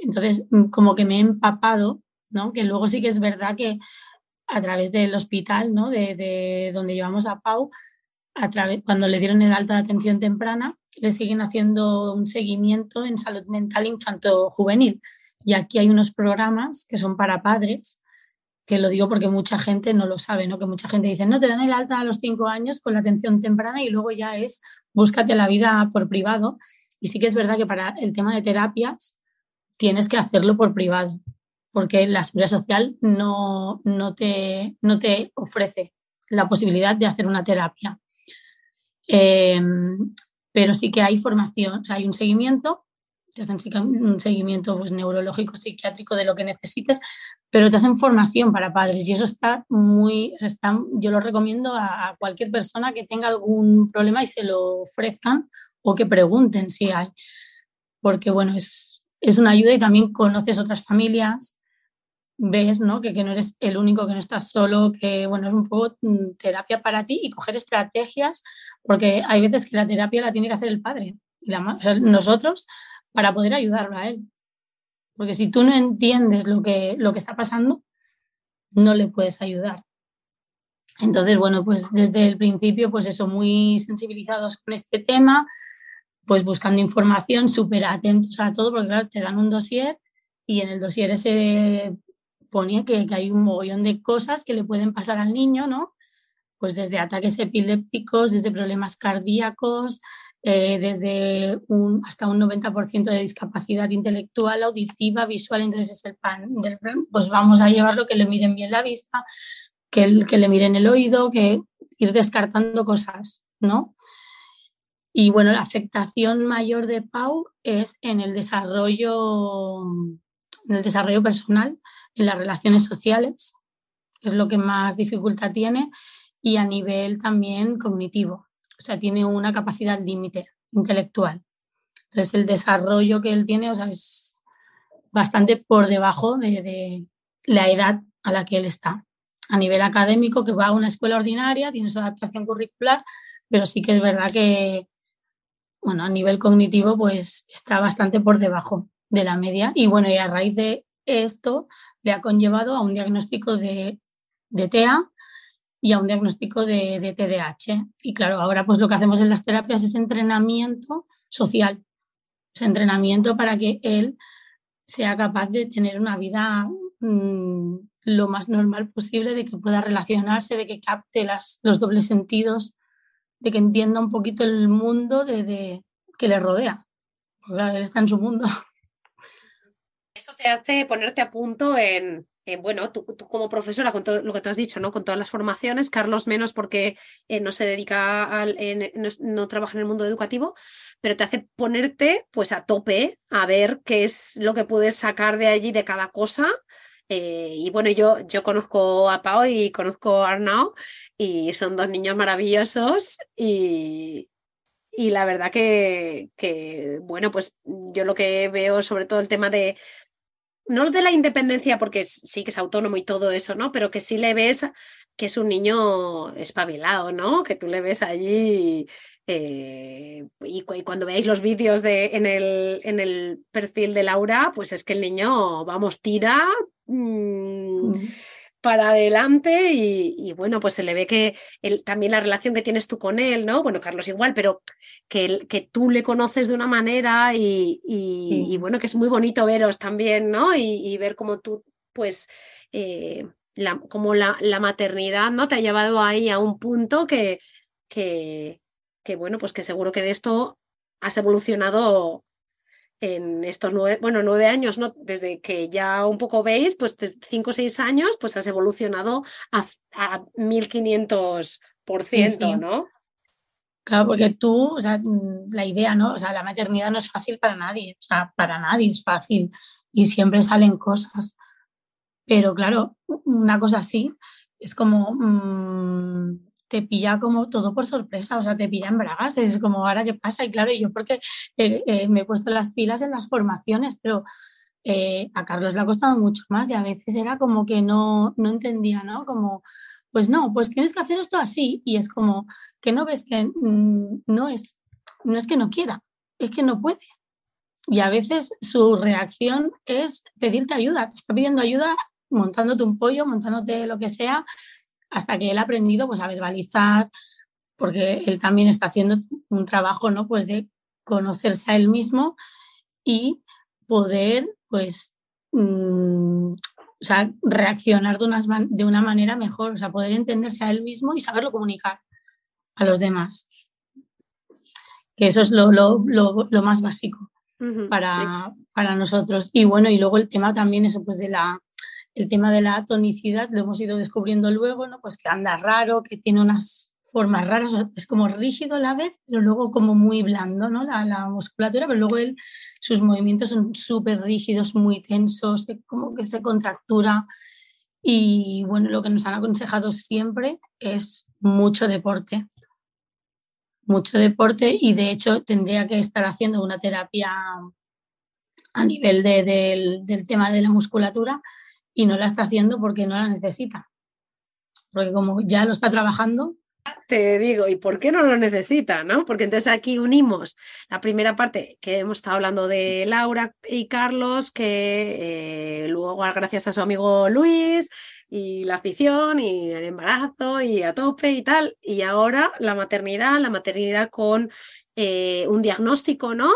B: Entonces, mm, como que me he empapado, ¿no? Que luego sí que es verdad que a través del hospital, ¿no? De, donde llevamos a Pau, a través, cuando le dieron el alta de atención temprana, le siguen haciendo un seguimiento en salud mental infanto-juvenil. Y aquí hay unos programas que son para padres que lo digo porque mucha gente no lo sabe, ¿no? Que mucha gente dice, no, te dan el alta a los cinco años con la atención temprana y luego ya es búscate la vida por privado. Y sí que es verdad que para el tema de terapias tienes que hacerlo por privado, porque la seguridad social no, no, te, no te ofrece la posibilidad de hacer una terapia. Em, pero sí que hay formación, o sea, hay un seguimiento te hacen un seguimiento pues, neurológico, psiquiátrico de lo que necesites, pero te hacen formación para padres y eso está muy, está, yo lo recomiendo a, cualquier persona que tenga algún problema y se lo ofrezcan o que pregunten si hay, porque bueno, es, es una ayuda y también conoces otras familias, ves ¿no? Que, que, no eres el único, que no estás solo, que bueno, es un poco mm, terapia para ti y coger estrategias, porque hay veces que la terapia la tiene que hacer el padre. Y nosotros para poder ayudarlo a él. Porque si tú no entiendes lo que, lo que está pasando, no le puedes ayudar. Entonces, bueno, pues desde el principio, pues eso, muy sensibilizados con este tema, pues buscando información, súper atentos a todo, porque claro, te dan un dossier y en el dossier ese ponía que, que, hay un mogollón de cosas que le pueden pasar al niño, ¿no? Pues desde ataques epilépticos, desde problemas cardíacos, eh, desde hasta un 90% de discapacidad intelectual, auditiva, visual, entonces es el pan pues vamos a llevarlo que le miren bien la vista, que, que le miren el oído, que ir descartando cosas, ¿no? Y bueno, la afectación mayor de Pau es en el desarrollo, en el desarrollo personal, en las relaciones sociales, es lo que más dificultad tiene, y a nivel también cognitivo o sea, tiene una capacidad límite intelectual. Entonces, el desarrollo que él tiene, o sea, es bastante por debajo de, la edad a la que él está. A nivel académico, que va a una escuela ordinaria, tiene su adaptación curricular, pero sí que es verdad que, bueno, a nivel cognitivo, pues está bastante por debajo de la media. Y bueno, y a raíz de esto le ha conllevado a un diagnóstico de, de TEA y a un diagnóstico de, de, TDAH. Y claro, ahora pues lo que hacemos en las terapias es entrenamiento social, es entrenamiento para que él sea capaz de tener una vida mm, lo más normal posible, de que pueda relacionarse, de que capte las, los dobles sentidos, de que entienda un poquito el mundo de, que le rodea. Él está en su mundo.
A: Eso te hace ponerte a punto en, bueno, tú, como profesora, con todo lo que tú has dicho, ¿no? Con todas las formaciones, Carlos menos porque eh, no se dedica al, no, trabaja en el mundo educativo, pero te hace ponerte pues a tope a ver qué es lo que puedes sacar de allí de cada cosa. Eh, y bueno, yo, yo conozco a Pau y conozco a Arnau y son dos niños maravillosos y, y la verdad que, bueno, pues yo lo que veo sobre todo el tema de, no de la independencia, porque sí que es autónomo y todo eso, ¿no? Pero que sí le ves que es un niño espabilado, ¿no? Que tú le ves allí eh, y, cuando veáis los vídeos de, en, el, en el perfil de Laura, pues es que el niño, vamos, tira. Mm, mm para adelante y, bueno, pues se le ve que también la relación que tienes tú con él, ¿no? Bueno, Carlos igual, pero que, que tú le conoces de una manera y, bueno, que es muy bonito veros también, ¿no? Y, ver cómo tú, pues, eh, la, como la, la, maternidad, ¿no? Te ha llevado ahí a un punto que, que, que, bueno, pues que seguro que de esto has evolucionado en estos nueve, bueno, nueve años, ¿no? Desde que ya un poco veis, pues cinco o seis años, pues has evolucionado a, a 1500%, ¿no?
B: Claro, porque tú, o sea, mm, la idea, ¿no? O sea, la maternidad no es fácil para nadie, o sea, para nadie es fácil y siempre salen cosas. Pero claro, una cosa así es como, mm, te pilla como todo por sorpresa, o sea, te pilla en bragas, es como ahora qué pasa, y claro, yo porque eh, eh, me he puesto las pilas en las formaciones, pero eh, a Carlos le ha costado mucho más y a veces era como que no, no entendía, ¿no? Como, pues no, pues tienes que hacer esto así y es como que no ves que mm, no es, no es que no quiera, es que no puede. Y a veces su reacción es pedirte ayuda, te está pidiendo ayuda montándote un pollo, montándote lo que sea, hasta que él ha aprendido pues, a verbalizar, porque él también está haciendo un trabajo ¿no? pues de conocerse a él mismo y poder pues, mm, o sea, reaccionar de una, de una manera mejor, o sea, poder entenderse a él mismo y saberlo comunicar a los demás. Que eso es lo, lo, lo, más básico para, para nosotros. Y bueno, y luego el tema también eso pues de la el tema de la tonicidad lo hemos ido descubriendo luego, ¿no? Pues que anda raro, que tiene unas formas raras, es como rígido a la vez, pero luego como muy blando, ¿no? La, musculatura, pero luego él, sus movimientos son súper rígidos, muy tensos, como que se contractura. Y bueno, lo que nos han aconsejado siempre es mucho deporte, mucho deporte y de hecho tendría que estar haciendo una terapia a nivel del tema de la musculatura y no la está haciendo porque no la necesita. Porque como ya lo está trabajando.
A: Te digo, ¿y por qué no lo necesita? ¿no? Porque entonces aquí unimos la primera parte que hemos estado hablando de Laura y Carlos, que eh, luego gracias a su amigo Luis y la afición y el embarazo y a tope y tal. Y ahora la maternidad, la maternidad con eh, un diagnóstico, ¿no?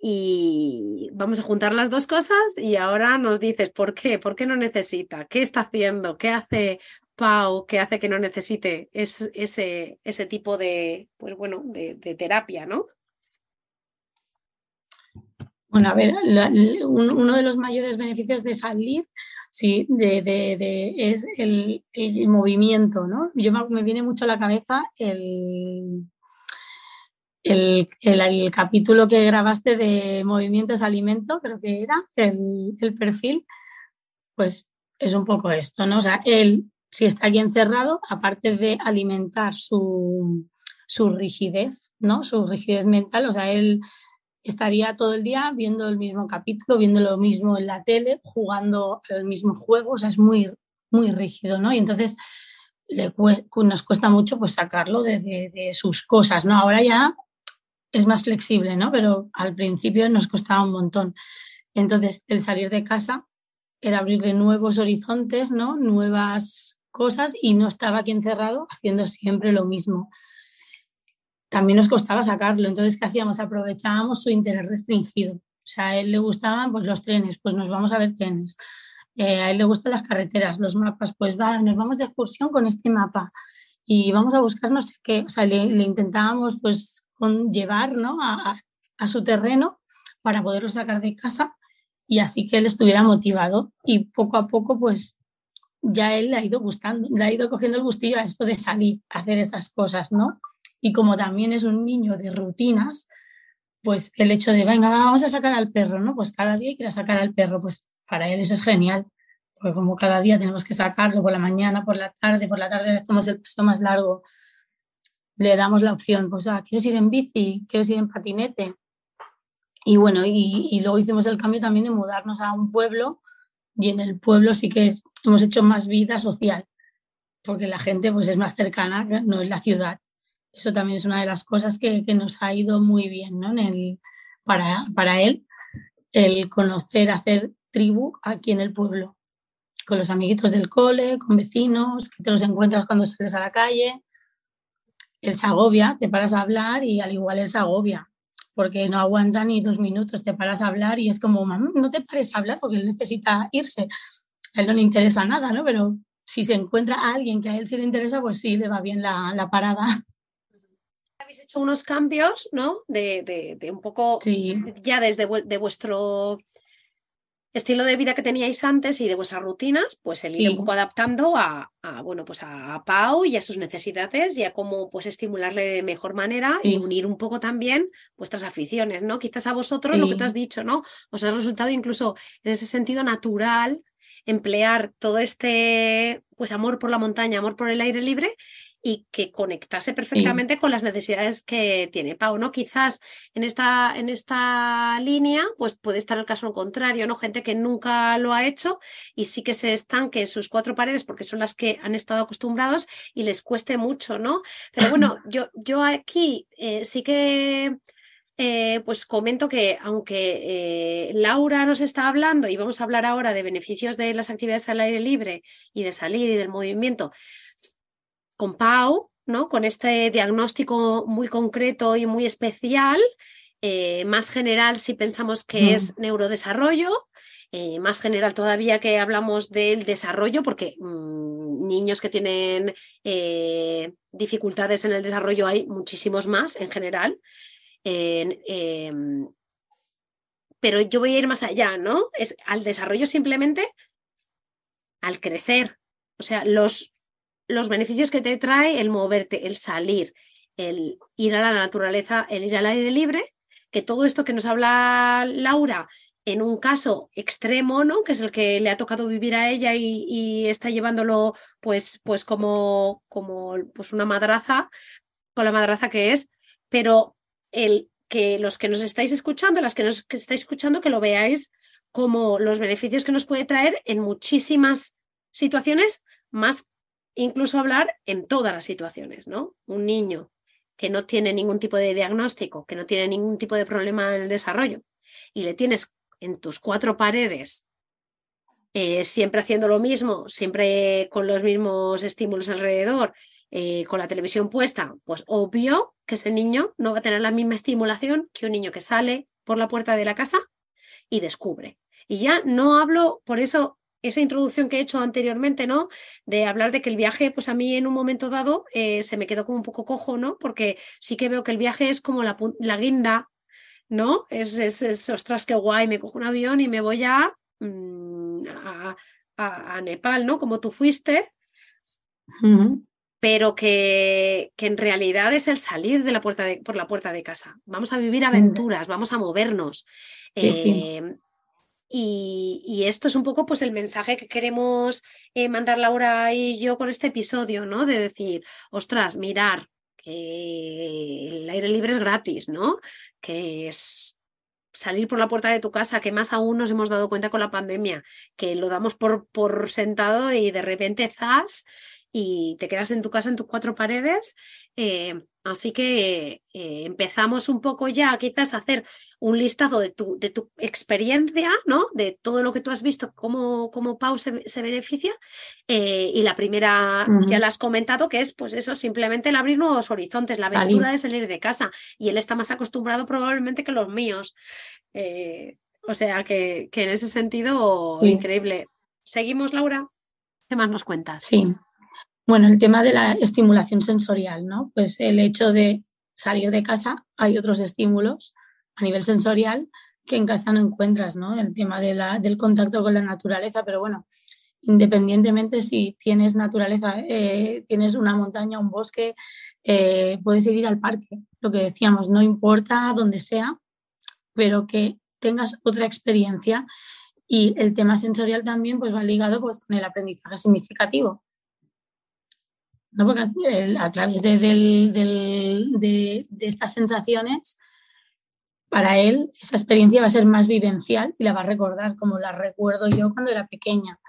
A: Y vamos a juntar las dos cosas y ahora nos dices por qué, por qué no necesita, qué está haciendo, qué hace Pau, qué hace que no necesite ese, ese tipo de, pues bueno, de, terapia, ¿no?
B: Bueno, a ver, uno de los mayores beneficios de salir sí, de, de, es el, el, movimiento, ¿no? Yo me, me, viene mucho a la cabeza el, el, capítulo que grabaste de movimientos alimento, creo que era el, perfil, pues es un poco esto, ¿no? O sea, él, si está aquí encerrado, aparte de alimentar su, su rigidez, ¿no? Su rigidez mental, o sea, él estaría todo el día viendo el mismo capítulo, viendo lo mismo en la tele, jugando el mismo juego, o sea, es muy, muy rígido, ¿no? Y entonces nos cuesta mucho pues sacarlo de, sus cosas, ¿no? Ahora ya es más flexible, ¿no? Pero al principio nos costaba un montón. Entonces, el salir de casa era abrirle nuevos horizontes, ¿no? Nuevas cosas y no estaba aquí encerrado haciendo siempre lo mismo. También nos costaba sacarlo. Entonces, ¿qué hacíamos? Aprovechábamos su interés restringido. O sea, a él le gustaban pues, los trenes, pues nos vamos a ver trenes. eh, a él le gustan las carreteras, los mapas, pues va, nos vamos de excursión con este mapa y vamos a buscar no sé qué, o sea, le, intentábamos pues con, llevar ¿no? a, a, su terreno para poderlo sacar de casa y así que él estuviera motivado y poco a poco pues ya él le ha ido gustando, le ha ido cogiendo el gustillo a esto de salir, a hacer estas cosas, ¿no? Y como también es un niño de rutinas, pues el hecho de, venga, vamos a sacar al perro, ¿no? Pues cada día quiere sacar al perro, pues para él eso es genial, porque como cada día tenemos que sacarlo por la mañana, por la tarde, por la tarde le hacemos el paso más largo, le damos la opción, pues, ah, ¿quieres ir en bici? ¿Quieres ir en patinete? Y bueno, y, luego hicimos el cambio también de mudarnos a un pueblo y en el pueblo sí que es, hemos hecho más vida social, porque la gente pues es más cercana, no en la ciudad eso también es una de las cosas que, nos ha ido muy bien ¿no? en el, para, para él, el conocer, hacer tribu aquí en el pueblo, con los amiguitos del cole, con vecinos, que te los encuentras cuando sales a la calle. Él se agobia, te paras a hablar y al igual él se agobia, porque no aguanta ni dos minutos, te paras a hablar y es como, mamá, no te pares a hablar porque él necesita irse. A él no le interesa nada, ¿no? Pero si se encuentra a alguien que a él sí le interesa, pues sí, le va bien la, la parada
A: habéis hecho unos cambios, ¿no? De, un poco ya desde de vuestro estilo de vida que teníais antes y de vuestras rutinas, pues el ir un poco adaptando a, bueno, pues a, Pau y a sus necesidades y a cómo pues estimularle de mejor manera y unir un poco también vuestras aficiones, ¿no? Quizás a vosotros lo que te has dicho, ¿no? Os ha resultado incluso en ese sentido natural emplear todo este pues amor por la montaña, amor por el aire libre y que conectase perfectamente con las necesidades que tiene Pau, ¿no? Quizás en esta, en esta línea, pues puede estar el caso contrario, ¿no? Gente que nunca lo ha hecho y sí que se estanque en sus cuatro paredes porque son las que han estado acostumbrados y les cueste mucho, ¿no? Pero bueno, yo, yo aquí eh, sí que... Eh, pues comento que aunque eh, Laura nos está hablando y vamos a hablar ahora de beneficios de las actividades al aire libre y de salir y del movimiento, con Pau, ¿no? Con este diagnóstico muy concreto y muy especial, eh, más general si pensamos que es mm. neurodesarrollo, eh, más general todavía que hablamos del desarrollo, porque mm, niños que tienen eh, dificultades en el desarrollo hay muchísimos más en general. Em, pero yo voy a ir más allá, ¿no? Es al desarrollo simplemente al crecer. O sea, los los beneficios que te trae el moverte, el salir, el ir a la naturaleza, el ir al aire libre, que todo esto que nos habla Laura en un caso extremo, ¿no? Que es el que le ha tocado vivir a ella y, está llevándolo pues, pues como, como pues una madraza, con la madraza que es, pero el que los que nos estáis escuchando, las que nos estáis escuchando, que lo veáis como los beneficios que nos puede traer en muchísimas situaciones más incluso hablar en todas las situaciones, ¿no? Un niño que no tiene ningún tipo de diagnóstico, que no tiene ningún tipo de problema en el desarrollo, y le tienes en tus cuatro paredes, eh, siempre haciendo lo mismo, siempre con los mismos estímulos alrededor, eh, con la televisión puesta, pues obvio que ese niño no va a tener la misma estimulación que un niño que sale por la puerta de la casa y descubre. Y ya no hablo, por eso esa introducción que he hecho anteriormente, ¿no? De hablar de que el viaje, pues a mí en un momento dado eh, se me quedó como un poco cojo, ¿no? Porque sí que veo que el viaje es como la, la guinda, ¿no? Es, es, ostras, qué guay, me cojo un avión y me voy a, mm, a, Nepal, ¿no? Como tú fuiste. Pero que, que, en realidad es el salir de la puerta de, por la puerta de casa. Vamos a vivir aventuras, vamos a movernos. Eh, y, esto es un poco pues el mensaje que queremos eh, mandar Laura y yo con este episodio, ¿no? De decir, ostras, mirar que el aire libre es gratis, ¿no? Que es salir por la puerta de tu casa, que más aún nos hemos dado cuenta con la pandemia, que lo damos por, por sentado y de repente zas y te quedas en tu casa en tus cuatro paredes. Eh, así que eh, empezamos un poco ya quizás a hacer un listado de tu, de tu experiencia, ¿no? De todo lo que tú has visto, cómo, cómo Pau se, beneficia. Eh, y la primera, ya la has comentado, que es pues eso, simplemente el abrir nuevos horizontes, la aventura de salir de casa. Y él está más acostumbrado probablemente que los míos. o sea que, que, en ese sentido, increíble. ¿Seguimos, Laura? ¿Qué más nos cuentas?
B: Sí. Bueno, el tema de la estimulación sensorial, ¿no? Pues el hecho de salir de casa, hay otros estímulos a nivel sensorial que en casa no encuentras, ¿no? El tema del contacto con la naturaleza, pero bueno, independientemente si tienes naturaleza, eh, tienes una montaña, un bosque, eh, puedes ir al parque, lo que decíamos, no importa dónde sea, pero que tengas otra experiencia y el tema sensorial también pues va ligado pues con el aprendizaje significativo. ¿No? Porque a, través de, de, estas sensaciones, para él esa experiencia va a ser más vivencial y la va a recordar como la recuerdo yo cuando era pequeña,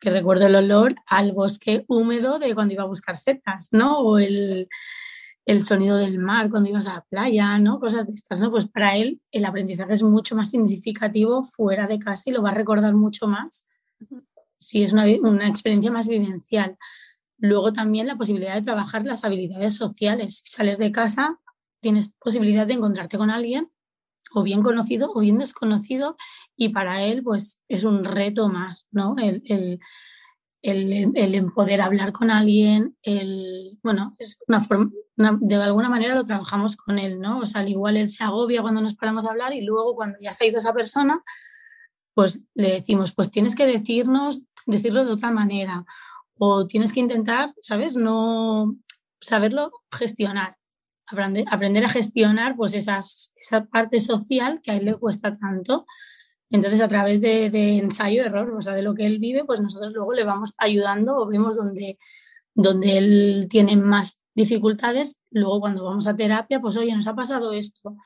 B: que recuerdo el olor al bosque húmedo de cuando iba a buscar setas, ¿no? O el, el sonido del mar cuando ibas a la playa, ¿no? Cosas de estas, ¿no? Pues para él el aprendizaje es mucho más significativo fuera de casa y lo va a recordar mucho más si es una, una experiencia más vivencial. Luego también la posibilidad de trabajar las habilidades sociales. Si sales de casa, tienes posibilidad de encontrarte con alguien o bien conocido o bien desconocido y para él pues es un reto más, ¿no? El, el, el, poder hablar con alguien, el, bueno, es una forma, de alguna manera lo trabajamos con él, ¿no? O sea, al igual él se agobia cuando nos paramos a hablar y luego cuando ya se ha ido esa persona, pues le decimos, pues tienes que decirnos, decirlo de otra manera o tienes que intentar, ¿sabes? No saberlo gestionar, aprender, aprender a gestionar pues esas, esa parte social que a él le cuesta tanto entonces, a través de, ensayo-error, o sea, de lo que él vive, pues nosotros luego le vamos ayudando o vemos donde, donde él tiene más dificultades. Luego, cuando vamos a terapia, pues, oye, nos ha pasado esto.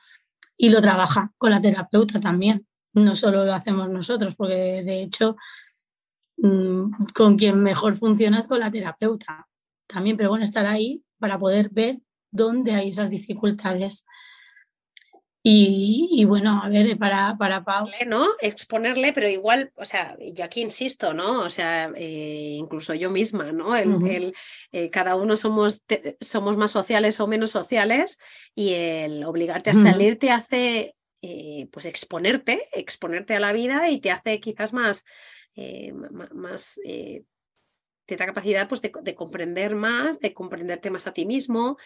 B: Y lo trabaja con la terapeuta también. No solo lo hacemos nosotros, porque de hecho, con quien mejor funciona es con la terapeuta también. Pero bueno, estar ahí para poder ver dónde hay esas dificultades y, bueno, a ver, para, para Pau.
A: ¿no? Exponerle, pero igual, o sea, yo aquí insisto, ¿no? O sea, eh, incluso yo misma, ¿no? El, eh, cada uno somos, somos más sociales o menos sociales y el obligarte a salir te hace, eh, pues, exponerte, exponerte a la vida y te hace quizás más, más te da capacidad pues, de, de, comprender más, de comprenderte más a ti mismo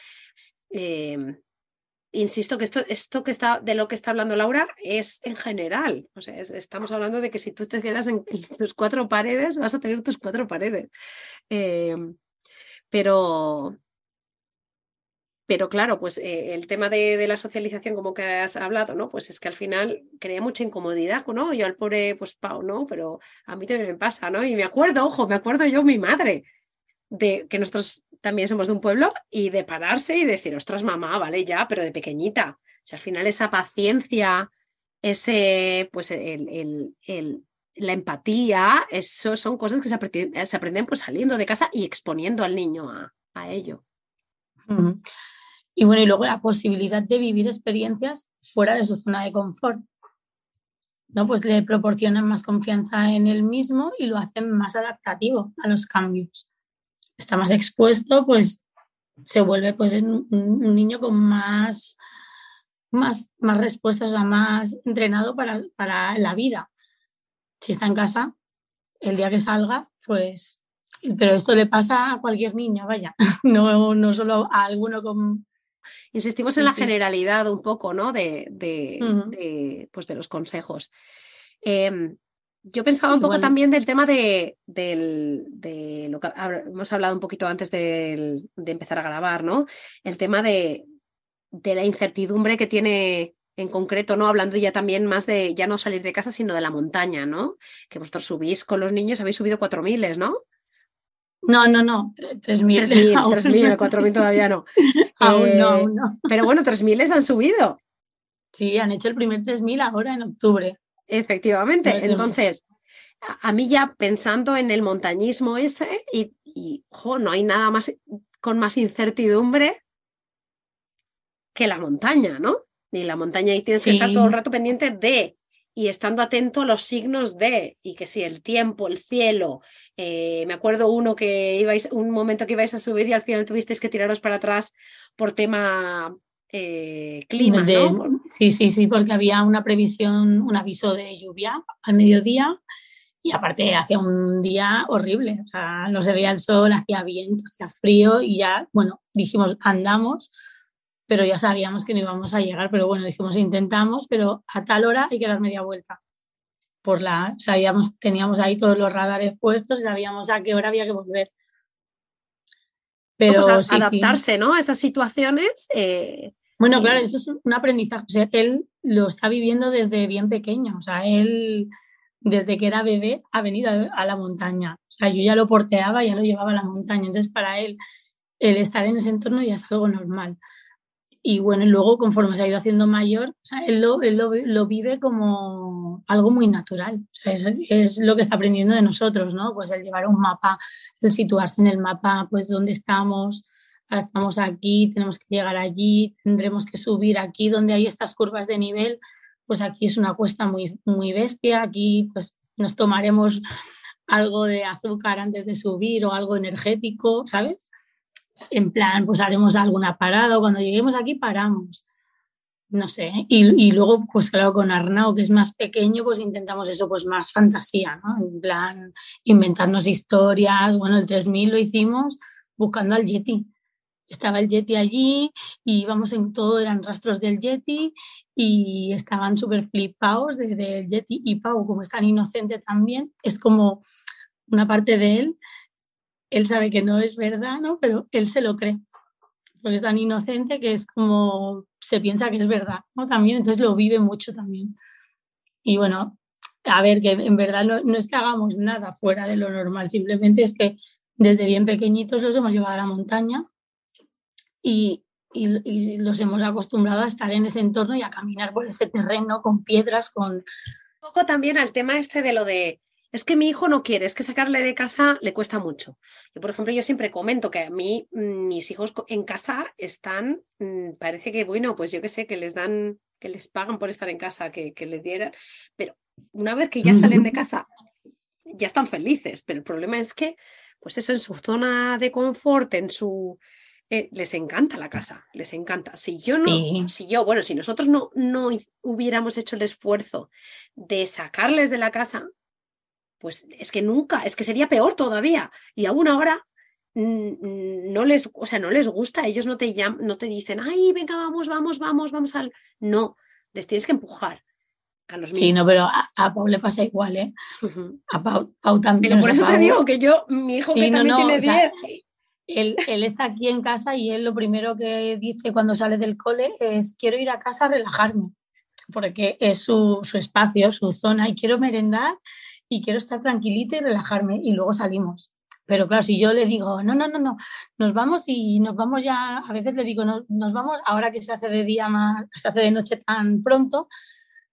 A: insisto que esto, esto que está, de lo que está hablando Laura es en general. O sea, estamos hablando de que si tú te quedas en, tus cuatro paredes, vas a tener tus cuatro paredes. Em, pero, pero claro, pues eh, el tema de, la socialización, como que has hablado, ¿no? Pues es que al final crea mucha incomodidad, ¿no? Yo al pobre, pues Pau, ¿no? Pero a mí también me pasa, ¿no? Y me acuerdo, ojo, me acuerdo yo, mi madre, de que nosotros también somos de un pueblo y de pararse y decir, ostras, mamá, vale, ya, pero de pequeñita. O sea, al final esa paciencia, ese, pues el, la empatía, eso son cosas que se, aprenden, pues saliendo de casa y exponiendo al niño a ello.
B: Y bueno, y luego la posibilidad de vivir experiencias fuera de su zona de confort. ¿no? Pues le proporcionan más confianza en él mismo y lo hacen más adaptativo a los cambios está más expuesto, pues se vuelve pues un, niño con más, más, más respuestas, o más entrenado para, para la vida. Si está en casa, el día que salga, pues pero esto le pasa a cualquier niño, vaya, no, no solo a alguno con...
A: Insistimos en la generalidad un poco, ¿no? De, de, pues de los consejos. Em, yo pensaba un poco también del tema de, lo que hemos hablado un poquito antes de, empezar a grabar, ¿no? El tema de, la incertidumbre que tiene en concreto, ¿no? Hablando ya también más de ya no salir de casa, sino de la montaña, ¿no? Que vosotros subís con los niños, habéis subido cuatro miles, ¿no?
B: No, no, no, 3.000.
A: 3.000, 4.000 todavía no.
B: aún no, aún no.
A: Pero bueno, 3.000 han subido.
B: Sí, han hecho el primer 3.000 ahora en octubre.
A: Efectivamente. Entonces, a mí ya pensando en el montañismo ese, y, no hay nada más con más incertidumbre que la montaña, ¿no? Y la montaña ahí tienes que estar todo el rato pendiente de y estando atento a los signos de, y que si el tiempo, el cielo, eh, me acuerdo uno que ibais, un momento que ibais a subir y al final tuvisteis que tiraros para atrás por tema eh, clima.
B: Sí, sí, sí, porque había una previsión, un aviso de lluvia al mediodía Y aparte hacía un día horrible, o sea, no se veía el sol, hacía viento, hacía frío y ya, bueno, dijimos, andamos, pero ya sabíamos que no íbamos a llegar, pero bueno, dijimos, intentamos, pero a tal hora hay que dar media vuelta. Por la, sabíamos, teníamos ahí todos los radares puestos sabíamos a qué hora había que volver.
A: Pero adaptarse, ¿no? A esas situaciones. Eh,
B: bueno, claro, eso es un aprendizaje. O sea, él lo está viviendo desde bien pequeño. O sea, él desde que era bebé ha venido a, la montaña. O sea, yo ya lo porteaba, ya lo llevaba a la montaña. Entonces, para él, el estar en ese entorno ya es algo normal. Y bueno, luego conforme se ha ido haciendo mayor, él, lo, él lo, vive como algo muy natural. Es, es, lo que está aprendiendo de nosotros, ¿no? Pues el llevar un mapa, el situarse en el mapa, pues dónde estamos, estamos aquí, tenemos que llegar allí, tendremos que subir aquí donde hay estas curvas de nivel, pues aquí es una cuesta muy, muy bestia, aquí pues nos tomaremos algo de azúcar antes de subir o algo energético, ¿sabes? En plan, pues haremos alguna parada o cuando lleguemos aquí paramos. No sé, y, luego, pues claro, con Arnau, que es más pequeño, pues intentamos eso, pues más fantasía, ¿no? En plan, inventarnos historias. Bueno, el 3000 lo hicimos buscando al Yeti estaba el Yeti allí y íbamos en todo, eran rastros del Yeti y estaban súper flipados desde el Yeti y Pau, como es tan inocente también, es como una parte de él, él sabe que no es verdad, ¿no? Pero él se lo cree, porque es tan inocente que es como se piensa que es verdad, ¿no? También, entonces lo vive mucho también. Y bueno, a ver, que en verdad no, no es que hagamos nada fuera de lo normal, simplemente es que desde bien pequeñitos los hemos llevado a la montaña y, los hemos acostumbrado a estar en ese entorno y a caminar por ese terreno con piedras, con... Un
A: poco también al tema este de lo de, es que mi hijo no quiere, es que sacarle de casa le cuesta mucho. Yo, por ejemplo, yo siempre comento que a mí mm, mis hijos en casa están, mm, parece que, bueno, pues yo que sé, que les dan, que les pagan por estar en casa, que, que les dieran, pero una vez que ya salen de casa, ya están felices, pero el problema es que, pues eso en su zona de confort, en su eh, les encanta la casa, les encanta. Si yo no, si yo, bueno, si nosotros no, no hubiéramos hecho el esfuerzo de sacarles de la casa, pues es que nunca, es que sería peor todavía. Y aún ahora no les, o sea, no les gusta, ellos no te llaman, no te dicen, ay, venga, vamos, vamos, vamos, vamos al. No, les tienes que empujar. A los
B: sí, no, pero a, Pau le pasa igual, ¿eh? A Pau, también.
A: Pero por eso te digo que yo, mi hijo que también tiene 10,
B: él, está aquí en casa y él lo primero que dice cuando sale del cole es quiero ir a casa a relajarme, porque es su, espacio, su zona y quiero merendar y quiero estar tranquilito y relajarme y luego salimos. Pero claro, si yo le digo, no, no, no, no, nos vamos y nos vamos ya, a veces le digo, no, nos vamos ahora que se hace de día más, se hace de noche tan pronto,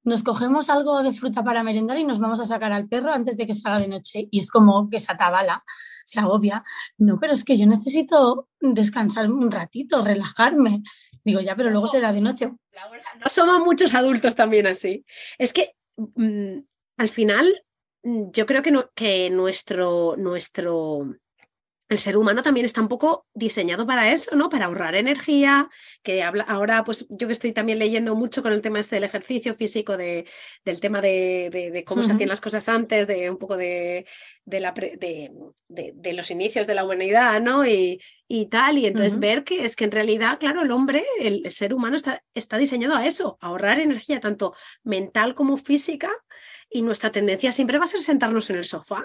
B: nos cogemos algo de fruta para merendar y nos vamos a sacar al perro antes de que salga de noche. Y es como que se atabala, se agobia. No, pero es que yo necesito descansar un ratito, relajarme. Digo, ya, pero luego será de noche.
A: no somos muchos adultos también así. Es que mm, al final yo creo que, no, que nuestro, nuestro el ser humano también está un poco diseñado para eso, ¿no? Para ahorrar energía, que habla, ahora, pues yo que estoy también leyendo mucho con el tema este del ejercicio físico, de, del tema de, cómo se hacían las cosas antes, de un poco de, la de, los inicios de la humanidad, ¿no? Y, y tal, y entonces ver que es que en realidad, claro, el hombre, el, el ser humano está, está diseñado a eso, a ahorrar energía tanto mental como física, y nuestra tendencia siempre va a ser sentarnos en el sofá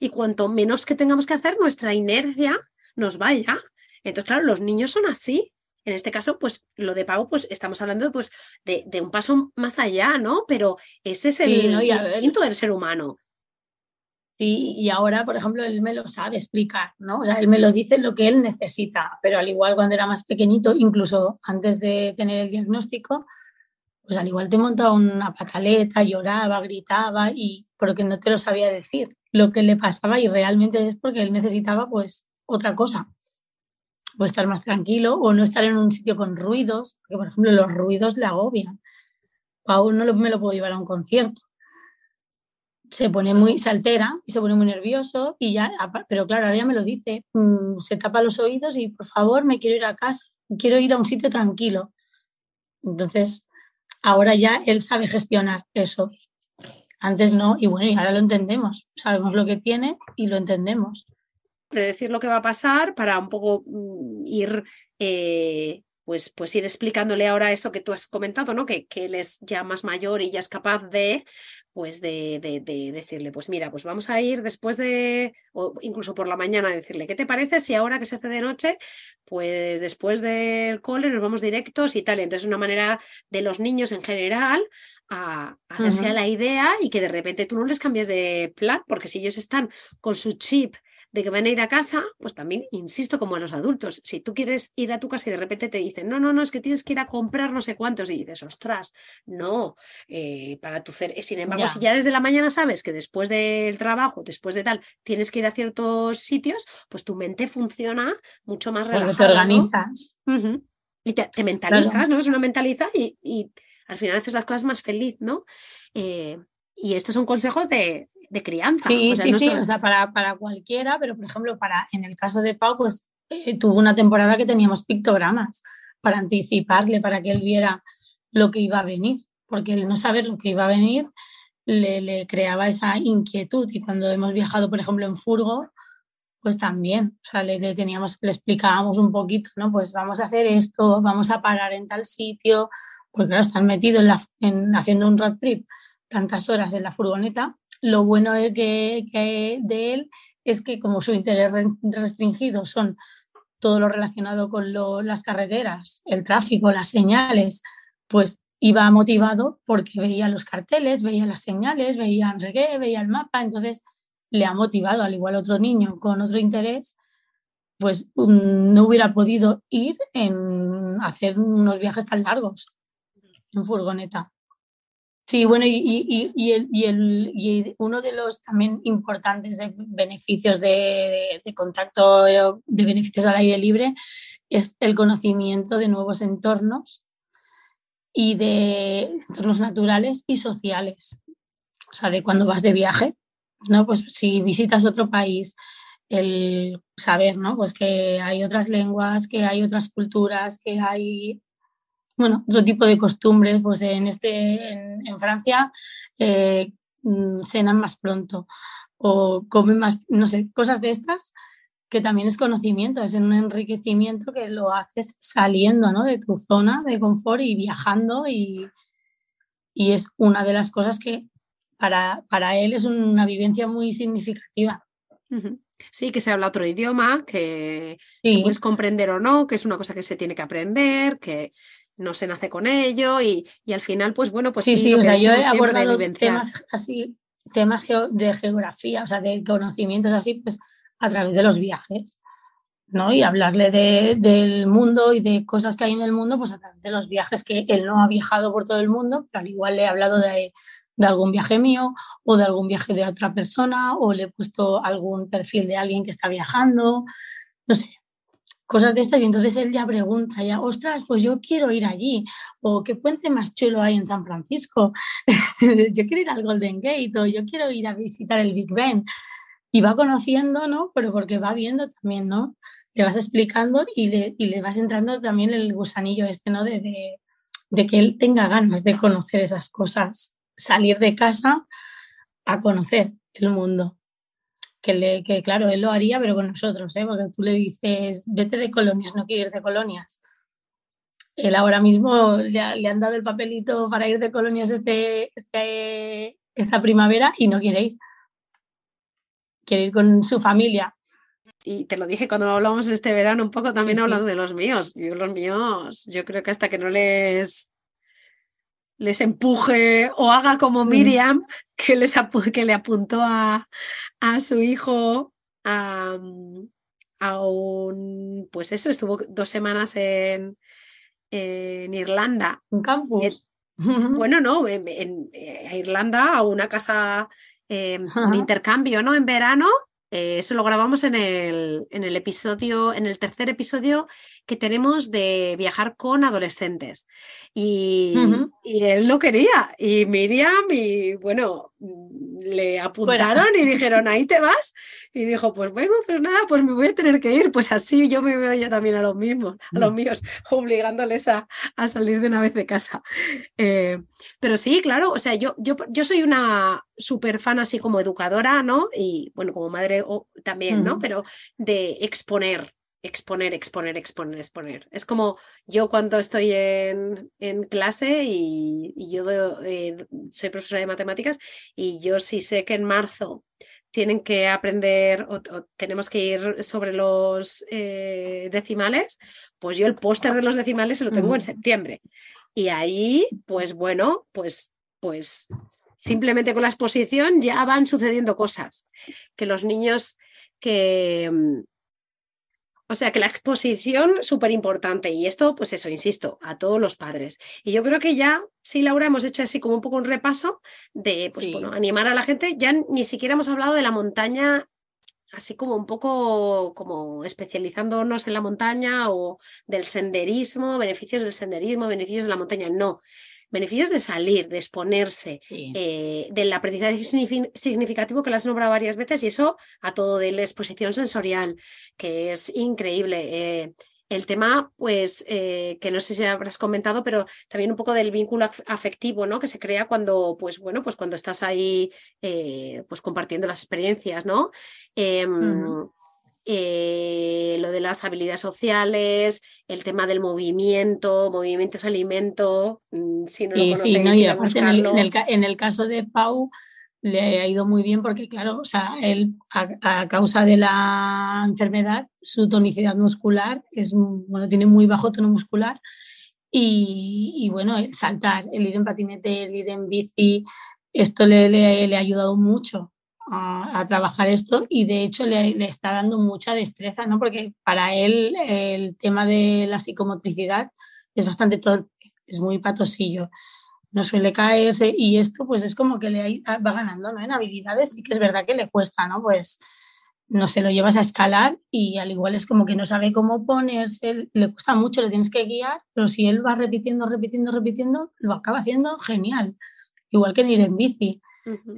A: y cuanto menos que tengamos que hacer, nuestra inercia nos vaya. Entonces, claro, los niños son así. En este caso, pues lo de pago, pues estamos hablando pues, de, un paso más allá, ¿no? Pero ese es el instinto del ser humano.
B: Sí, y ahora, por ejemplo, él me lo sabe explicar, ¿no? O sea, él me lo dice lo que él necesita, pero al igual cuando era más pequeñito, incluso antes de tener el diagnóstico, pues al igual te montaba una pataleta, lloraba, gritaba, y porque no te lo sabía decir lo que le pasaba y realmente es porque él necesitaba pues otra cosa. O estar más tranquilo o no estar en un sitio con ruidos, porque por ejemplo los ruidos le agobian. Pau no me lo puedo llevar a un concierto. Se pone muy, se altera y se pone muy nervioso y ya, pero claro, ahora ya me lo dice, mm, se tapa los oídos y por favor me quiero ir a casa, quiero ir a un sitio tranquilo. Entonces, ahora ya él sabe gestionar eso Antes no, y bueno, y ahora lo entendemos. Sabemos lo que tiene y lo entendemos.
A: Predecir lo que va a pasar para un poco mm, ir eh, pues, pues ir explicándole ahora eso que tú has comentado, ¿no? Que, que él es ya más mayor y ya es capaz de, pues de, de, decirle, pues mira, pues vamos a ir después de, o incluso por la mañana, decirle, ¿qué te parece si ahora que se hace de noche, pues después del cole nos vamos directos y tal? Entonces, una manera de los niños en general a, hacerse a la idea y que de repente tú no les cambies de plan, porque si ellos están con su chip de que van a ir a casa, pues también insisto como a los adultos, si tú quieres ir a tu casa y de repente te dicen, no, no, no, es que tienes que ir a comprar no sé cuántos y dices, ostras, no, eh, para tu ser, sin embargo, si ya desde la mañana sabes que después del trabajo, después de tal, tienes que ir a ciertos sitios, pues tu mente funciona mucho más relajada.
B: te organizas.
A: Y te, mentalizas, ¿no? Es una mentaliza y, al final haces las cosas más feliz, ¿no? Eh, y estos son consejos de, de crianza.
B: Sí, sí, sí, o sea, para, para, cualquiera, pero por ejemplo, para, en el caso de Pau, pues eh, tuvo una temporada que teníamos pictogramas para anticiparle, para que él viera lo que iba a venir, porque el no saber lo que iba a venir le, le creaba esa inquietud y cuando hemos viajado, por ejemplo, en furgo, pues también, o sea, le, teníamos, le explicábamos un poquito, ¿no? Pues vamos a hacer esto, vamos a parar en tal sitio, porque claro, están metidos en, la, en haciendo un road trip tantas horas en la furgoneta, lo bueno que, de él es que como su interés restringido son todo lo relacionado con las carreteras, el tráfico, las señales, pues iba motivado porque veía los carteles, veía las señales, veía no veía el mapa, entonces le ha motivado, al igual otro niño con otro interés, pues mm, no hubiera podido ir en hacer unos viajes tan largos en furgoneta. Sí, bueno, y, y, el, y, uno de los también importantes beneficios de, contacto, de beneficios al aire libre, es el conocimiento de nuevos entornos y de entornos naturales y sociales. O sea, de cuando vas de viaje, ¿no? Pues si visitas otro país, el saber, ¿no? Pues que hay otras lenguas, que hay otras culturas, que hay bueno, otro tipo de costumbres, pues en, este, en, Francia eh, mm, cenan más pronto o comen más, no sé, cosas de estas que también es conocimiento, es un enriquecimiento que lo haces saliendo ¿no? de tu zona de confort y viajando y, y es una de las cosas que para, para él es una vivencia muy significativa.
A: Sí, que se habla otro idioma, que, puedes comprender o no, que es una cosa que se tiene que aprender, que no se nace con ello y, al final, pues bueno, pues
B: sí, sí, o sea, yo he abordado temas así, temas de geografía, o sea, de conocimientos así, pues a través de los viajes, ¿no? Y hablarle de, del mundo y de cosas que hay en el mundo, pues a través de los viajes que él no ha viajado por todo el mundo, pero al igual le he hablado de, de algún viaje mío o de algún viaje de otra persona o le he puesto algún perfil de alguien que está viajando, no sé, cosas de estas y entonces él ya pregunta, ya, ostras, pues yo quiero ir allí, o qué puente más chulo hay en San Francisco, yo quiero ir al Golden Gate, o yo quiero ir a visitar el Big Ben, y va conociendo, ¿no? Pero porque va viendo también, ¿no? Le vas explicando y le, y le vas entrando también el gusanillo este, ¿no? De, de, de que él tenga ganas de conocer esas cosas, salir de casa a conocer el mundo que, claro, él lo haría, pero con nosotros, ¿eh? porque tú le dices, vete de colonias, no quiero ir de colonias. Él ahora mismo le, han dado el papelito para ir de colonias este, este, esta primavera y no quiere ir. Quiere ir con su familia.
A: Y te lo dije cuando hablamos este verano un poco, también hablando de los míos. Yo los míos, yo creo que hasta que no les les empuje o haga como Miriam, que, les que le apuntó a, a su hijo a, un, pues eso, estuvo dos semanas en, en Irlanda.
B: Un campus.
A: bueno, no, en, eh, Irlanda, a una casa, em, un intercambio, ¿no? En verano. Eh, eso lo grabamos en el, en el episodio, en el tercer episodio que tenemos de viajar con adolescentes. Y, y él no quería. Y Miriam, y bueno, le apuntaron y dijeron, ahí te vas. Y dijo, pues bueno, pues nada, pues me voy a tener que ir. Pues así yo me veo ya también a los mismos, a los mm. míos, obligándoles a, salir de una vez de casa. Eh, pero sí, claro, o sea, yo, yo, yo soy una súper fan así como educadora, ¿no? Y bueno, como madre también, ¿no? Pero de exponer, exponer, exponer, exponer, exponer. Es como yo cuando estoy en, clase y, yo eh, soy profesora de matemáticas y yo sí sé que en marzo tienen que aprender o, tenemos que ir sobre los eh, decimales, pues yo el póster de los decimales se lo tengo en septiembre. Y ahí, pues bueno, pues, pues simplemente con la exposición ya van sucediendo cosas. Que los niños que, o sea que la exposición súper importante y esto, pues eso, insisto, a todos los padres. Y yo creo que ya, sí, Laura, hemos hecho así como un poco un repaso de, pues bueno, animar a la gente. Ya ni siquiera hemos hablado de la montaña así como un poco como especializándonos en la montaña o del senderismo, beneficios del senderismo, beneficios de la montaña. No, beneficios de salir, de exponerse, eh, del aprendizaje significativo que lo has nombrado varias veces y eso a todo de la exposición sensorial, que es increíble. Eh, el tema, pues, eh, que no sé si habrás comentado, pero también un poco del vínculo afectivo, ¿no? Que se crea cuando, pues, bueno, pues cuando estás ahí, pues, compartiendo las experiencias, ¿no? Em, eh, lo de las habilidades sociales, el tema del movimiento, movimiento es alimento, mm, si no lo sí,
B: en, el, caso de Pau le ha ido muy bien porque, claro, o sea, él a, causa de la enfermedad, su tonicidad muscular es, bueno, tiene muy bajo tono muscular y, bueno, el saltar, el ir en patinete, el ir en bici, esto le, le ha ayudado mucho a, trabajar esto y de hecho le, está dando mucha destreza, ¿no? Porque para él el tema de la psicomotricidad es bastante torpe, es muy patosillo, no suele caerse y esto pues es como que le va ganando, ¿no? En habilidades sí que es verdad que le cuesta, ¿no? Pues no se lo llevas a escalar y al igual es como que no sabe cómo ponerse, le cuesta mucho, le tienes que guiar, pero si él va repitiendo, repitiendo, repitiendo, lo acaba haciendo genial. Igual que en ir en bici.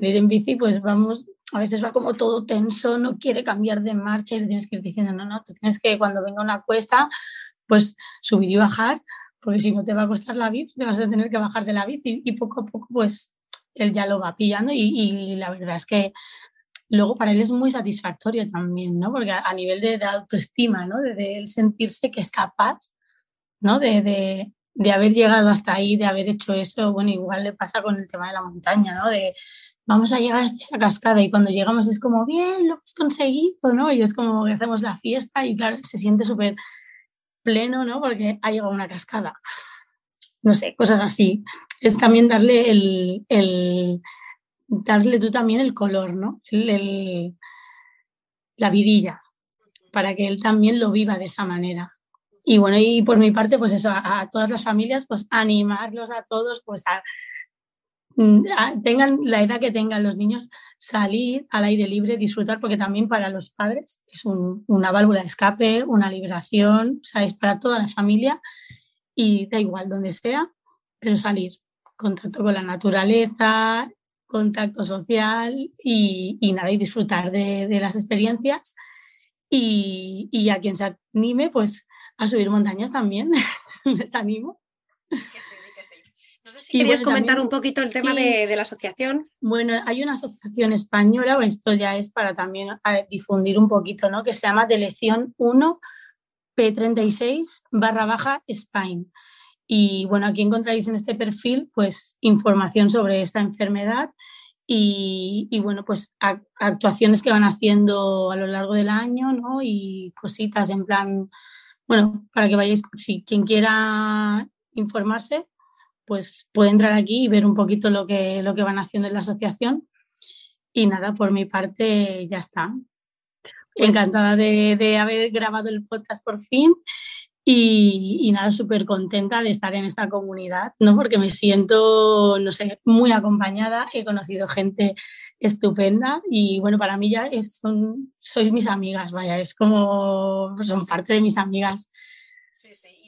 B: Ir en bici, pues vamos, a veces va como todo tenso, no quiere cambiar de marcha y le tienes que ir diciendo, no, no, tú tienes que cuando venga una cuesta, pues subir y bajar, porque si no te va a costar la bici, te vas a tener que bajar de la bici y poco a poco pues él ya lo va pillando y, la verdad es que luego para él es muy satisfactorio también, ¿no? Porque a, nivel de, autoestima, ¿no? De, él sentirse que es capaz, ¿no? De, de, de, haber llegado hasta ahí, de haber hecho eso, bueno, igual le pasa con el tema de la montaña, ¿no? De, vamos a llegar hasta esa cascada y cuando llegamos es como, bien, lo hemos conseguido, ¿no? Y es como que hacemos la fiesta y claro, se siente súper pleno, ¿no? Porque ha llegado una cascada. No sé, cosas así. Es también darle el, el darle tú también el color, ¿no? El, la vidilla, para que él también lo viva de esa manera. Y bueno, y por mi parte, pues eso, a, a todas las familias, pues animarlos a todos, pues a, tengan la edad que tengan los niños, salir al aire libre, disfrutar, porque también para los padres es una válvula de escape, una liberación, ¿sabes? Para toda la familia y da igual donde sea, pero salir, contacto con la naturaleza, contacto social y, nada, y disfrutar de, las experiencias. Y, a quien se anime, pues a subir montañas también, les animo.
A: No sé si querías comentar un poquito el tema de, la asociación.
B: Bueno, hay una asociación española, o esto ya es para también difundir un poquito, ¿no? Que se llama Delección 1 P36 barra baja Spain. Y bueno, aquí encontráis en este perfil pues información sobre esta enfermedad y, bueno, pues actuaciones que van haciendo a lo largo del año, ¿no? Y cositas en plan, bueno, para que vayáis, si quien quiera informarse, pues puede entrar aquí y ver un poquito lo que, lo que van haciendo en la asociación. Y nada, por mi parte ya está. Pues Encantada de, haber grabado el podcast por fin y, nada, súper contenta de estar en esta comunidad, ¿no? Porque me siento, no sé, muy acompañada, he conocido gente estupenda y bueno, para mí ya es, son, sois mis amigas, vaya, es como, son parte de mis amigas.
A: Sí, sí,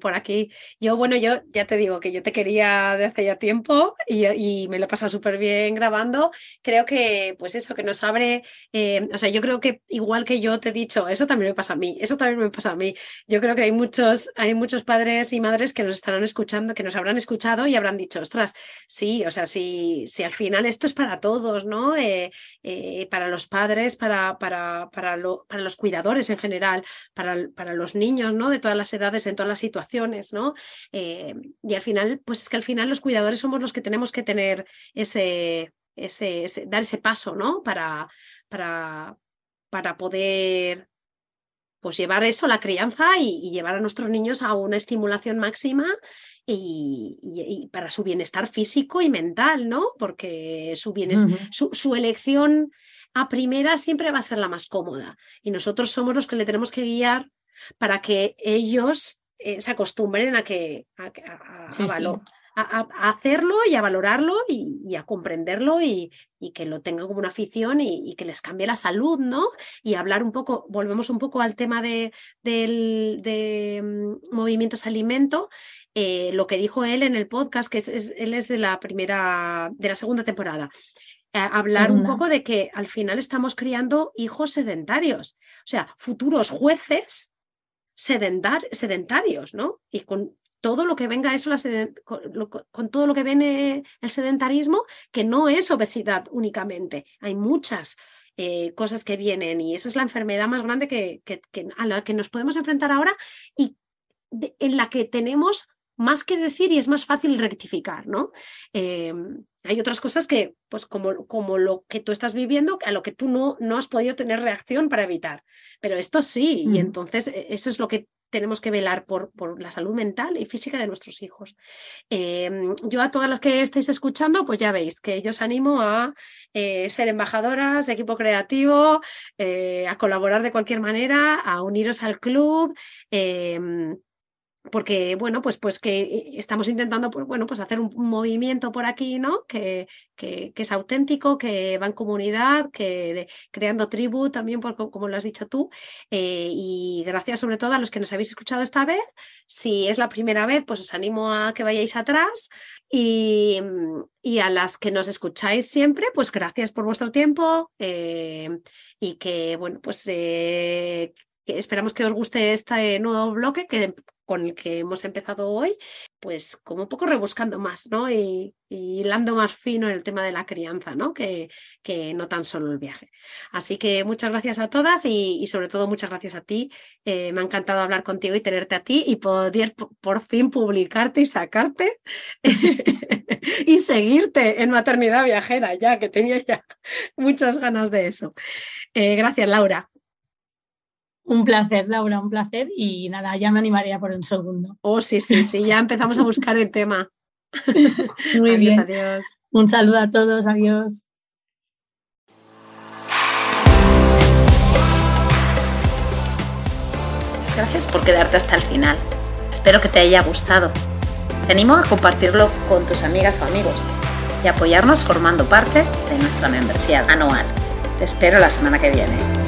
A: por aquí. Yo, bueno, yo ya te digo que yo te quería de hace ya tiempo y, me lo he pasado súper bien grabando. Creo que, pues eso, que nos abre, eh, o sea, yo creo que igual que yo te he dicho, eso también me pasa a mí, eso también me pasa a mí. Yo creo que hay muchos, hay muchos padres y madres que nos estarán escuchando, que nos habrán escuchado y habrán dicho, ostras, sí, o sea, si, si al final esto es para todos, ¿no? Eh, eh, para los padres, para, para, para, lo, para los cuidadores en general, para, para los niños, ¿no? De todas las edades, en todas las situaciones, ¿no? Eh, y al final, pues es que al final los cuidadores somos los que tenemos que tener ese, ese, dar ese paso, ¿no? Para, para, para poder pues llevar eso, la crianza y, llevar a nuestros niños a una estimulación máxima y, para su bienestar físico y mental, ¿no? Porque su, su, su, elección a primera siempre va a ser la más cómoda y nosotros somos los que le tenemos que guiar para que ellos eh, se acostumbren a que a, hacerlo y a valorarlo y, a comprenderlo y, que lo tengan como una afición y, que les cambie la salud, ¿no? Y hablar un poco, volvemos un poco al tema de, de mm, movimientos alimento, eh, lo que dijo él en el podcast, que es, él es de la primera, de la segunda temporada. hablar un poco de que al final estamos criando hijos sedentarios, o sea, futuros jueces sedentarios, ¿no? Y con todo lo que venga eso, con, todo lo que viene el sedentarismo, que no es obesidad únicamente, hay muchas eh, cosas que vienen y esa es la enfermedad más grande que, a la que nos podemos enfrentar ahora y en la que tenemos más que decir y es más fácil rectificar, ¿no? Em, hay otras cosas que, pues como, como lo que tú estás viviendo, a lo que tú no, no has podido tener reacción para evitar. Pero esto sí, y entonces e, eso es lo que tenemos que velar por, por, la salud mental y física de nuestros hijos. Em, yo a todas las que estáis escuchando, pues ya veis que yo os animo a eh, ser embajadoras, equipo creativo, eh, a colaborar de cualquier manera, a uniros al club. Porque bueno, pues, pues que eh, estamos intentando pues, bueno, pues hacer un, movimiento por aquí, ¿no? Que, que, es auténtico, que va en comunidad, que creando tribu también, como lo has dicho tú. Eh, y gracias sobre todo a los que nos habéis escuchado esta vez. Si es la primera vez, pues os animo a que vayáis atrás. Y, y a las que nos escucháis siempre, pues gracias por vuestro tiempo. Eh, y que, bueno, pues esperamos que os guste este nuevo bloque que con el que hemos empezado hoy, pues como un poco rebuscando más, ¿no? Y, hilando más fino en el tema de la crianza, ¿no? Que, que, no tan solo el viaje. Así que muchas gracias a todas y, sobre todo muchas gracias a ti. Eh, me ha encantado hablar contigo y tenerte a ti y poder por fin publicarte y sacarte y seguirte en maternidad viajera, ya que tenía ya muchas ganas de eso. Eh, gracias, Laura.
B: Un placer, Laura, un placer. Y nada, ya me animaría por un segundo.
A: Oh, sí, sí, sí, ya empezamos a buscar el tema.
B: Muy bien. Adiós. Un saludo a todos, adiós.
C: Gracias por quedarte hasta el final. Espero que te haya gustado. Te animo a compartirlo con tus amigas o amigos y apoyarnos formando parte de nuestra membresía anual. Te espero la semana que viene.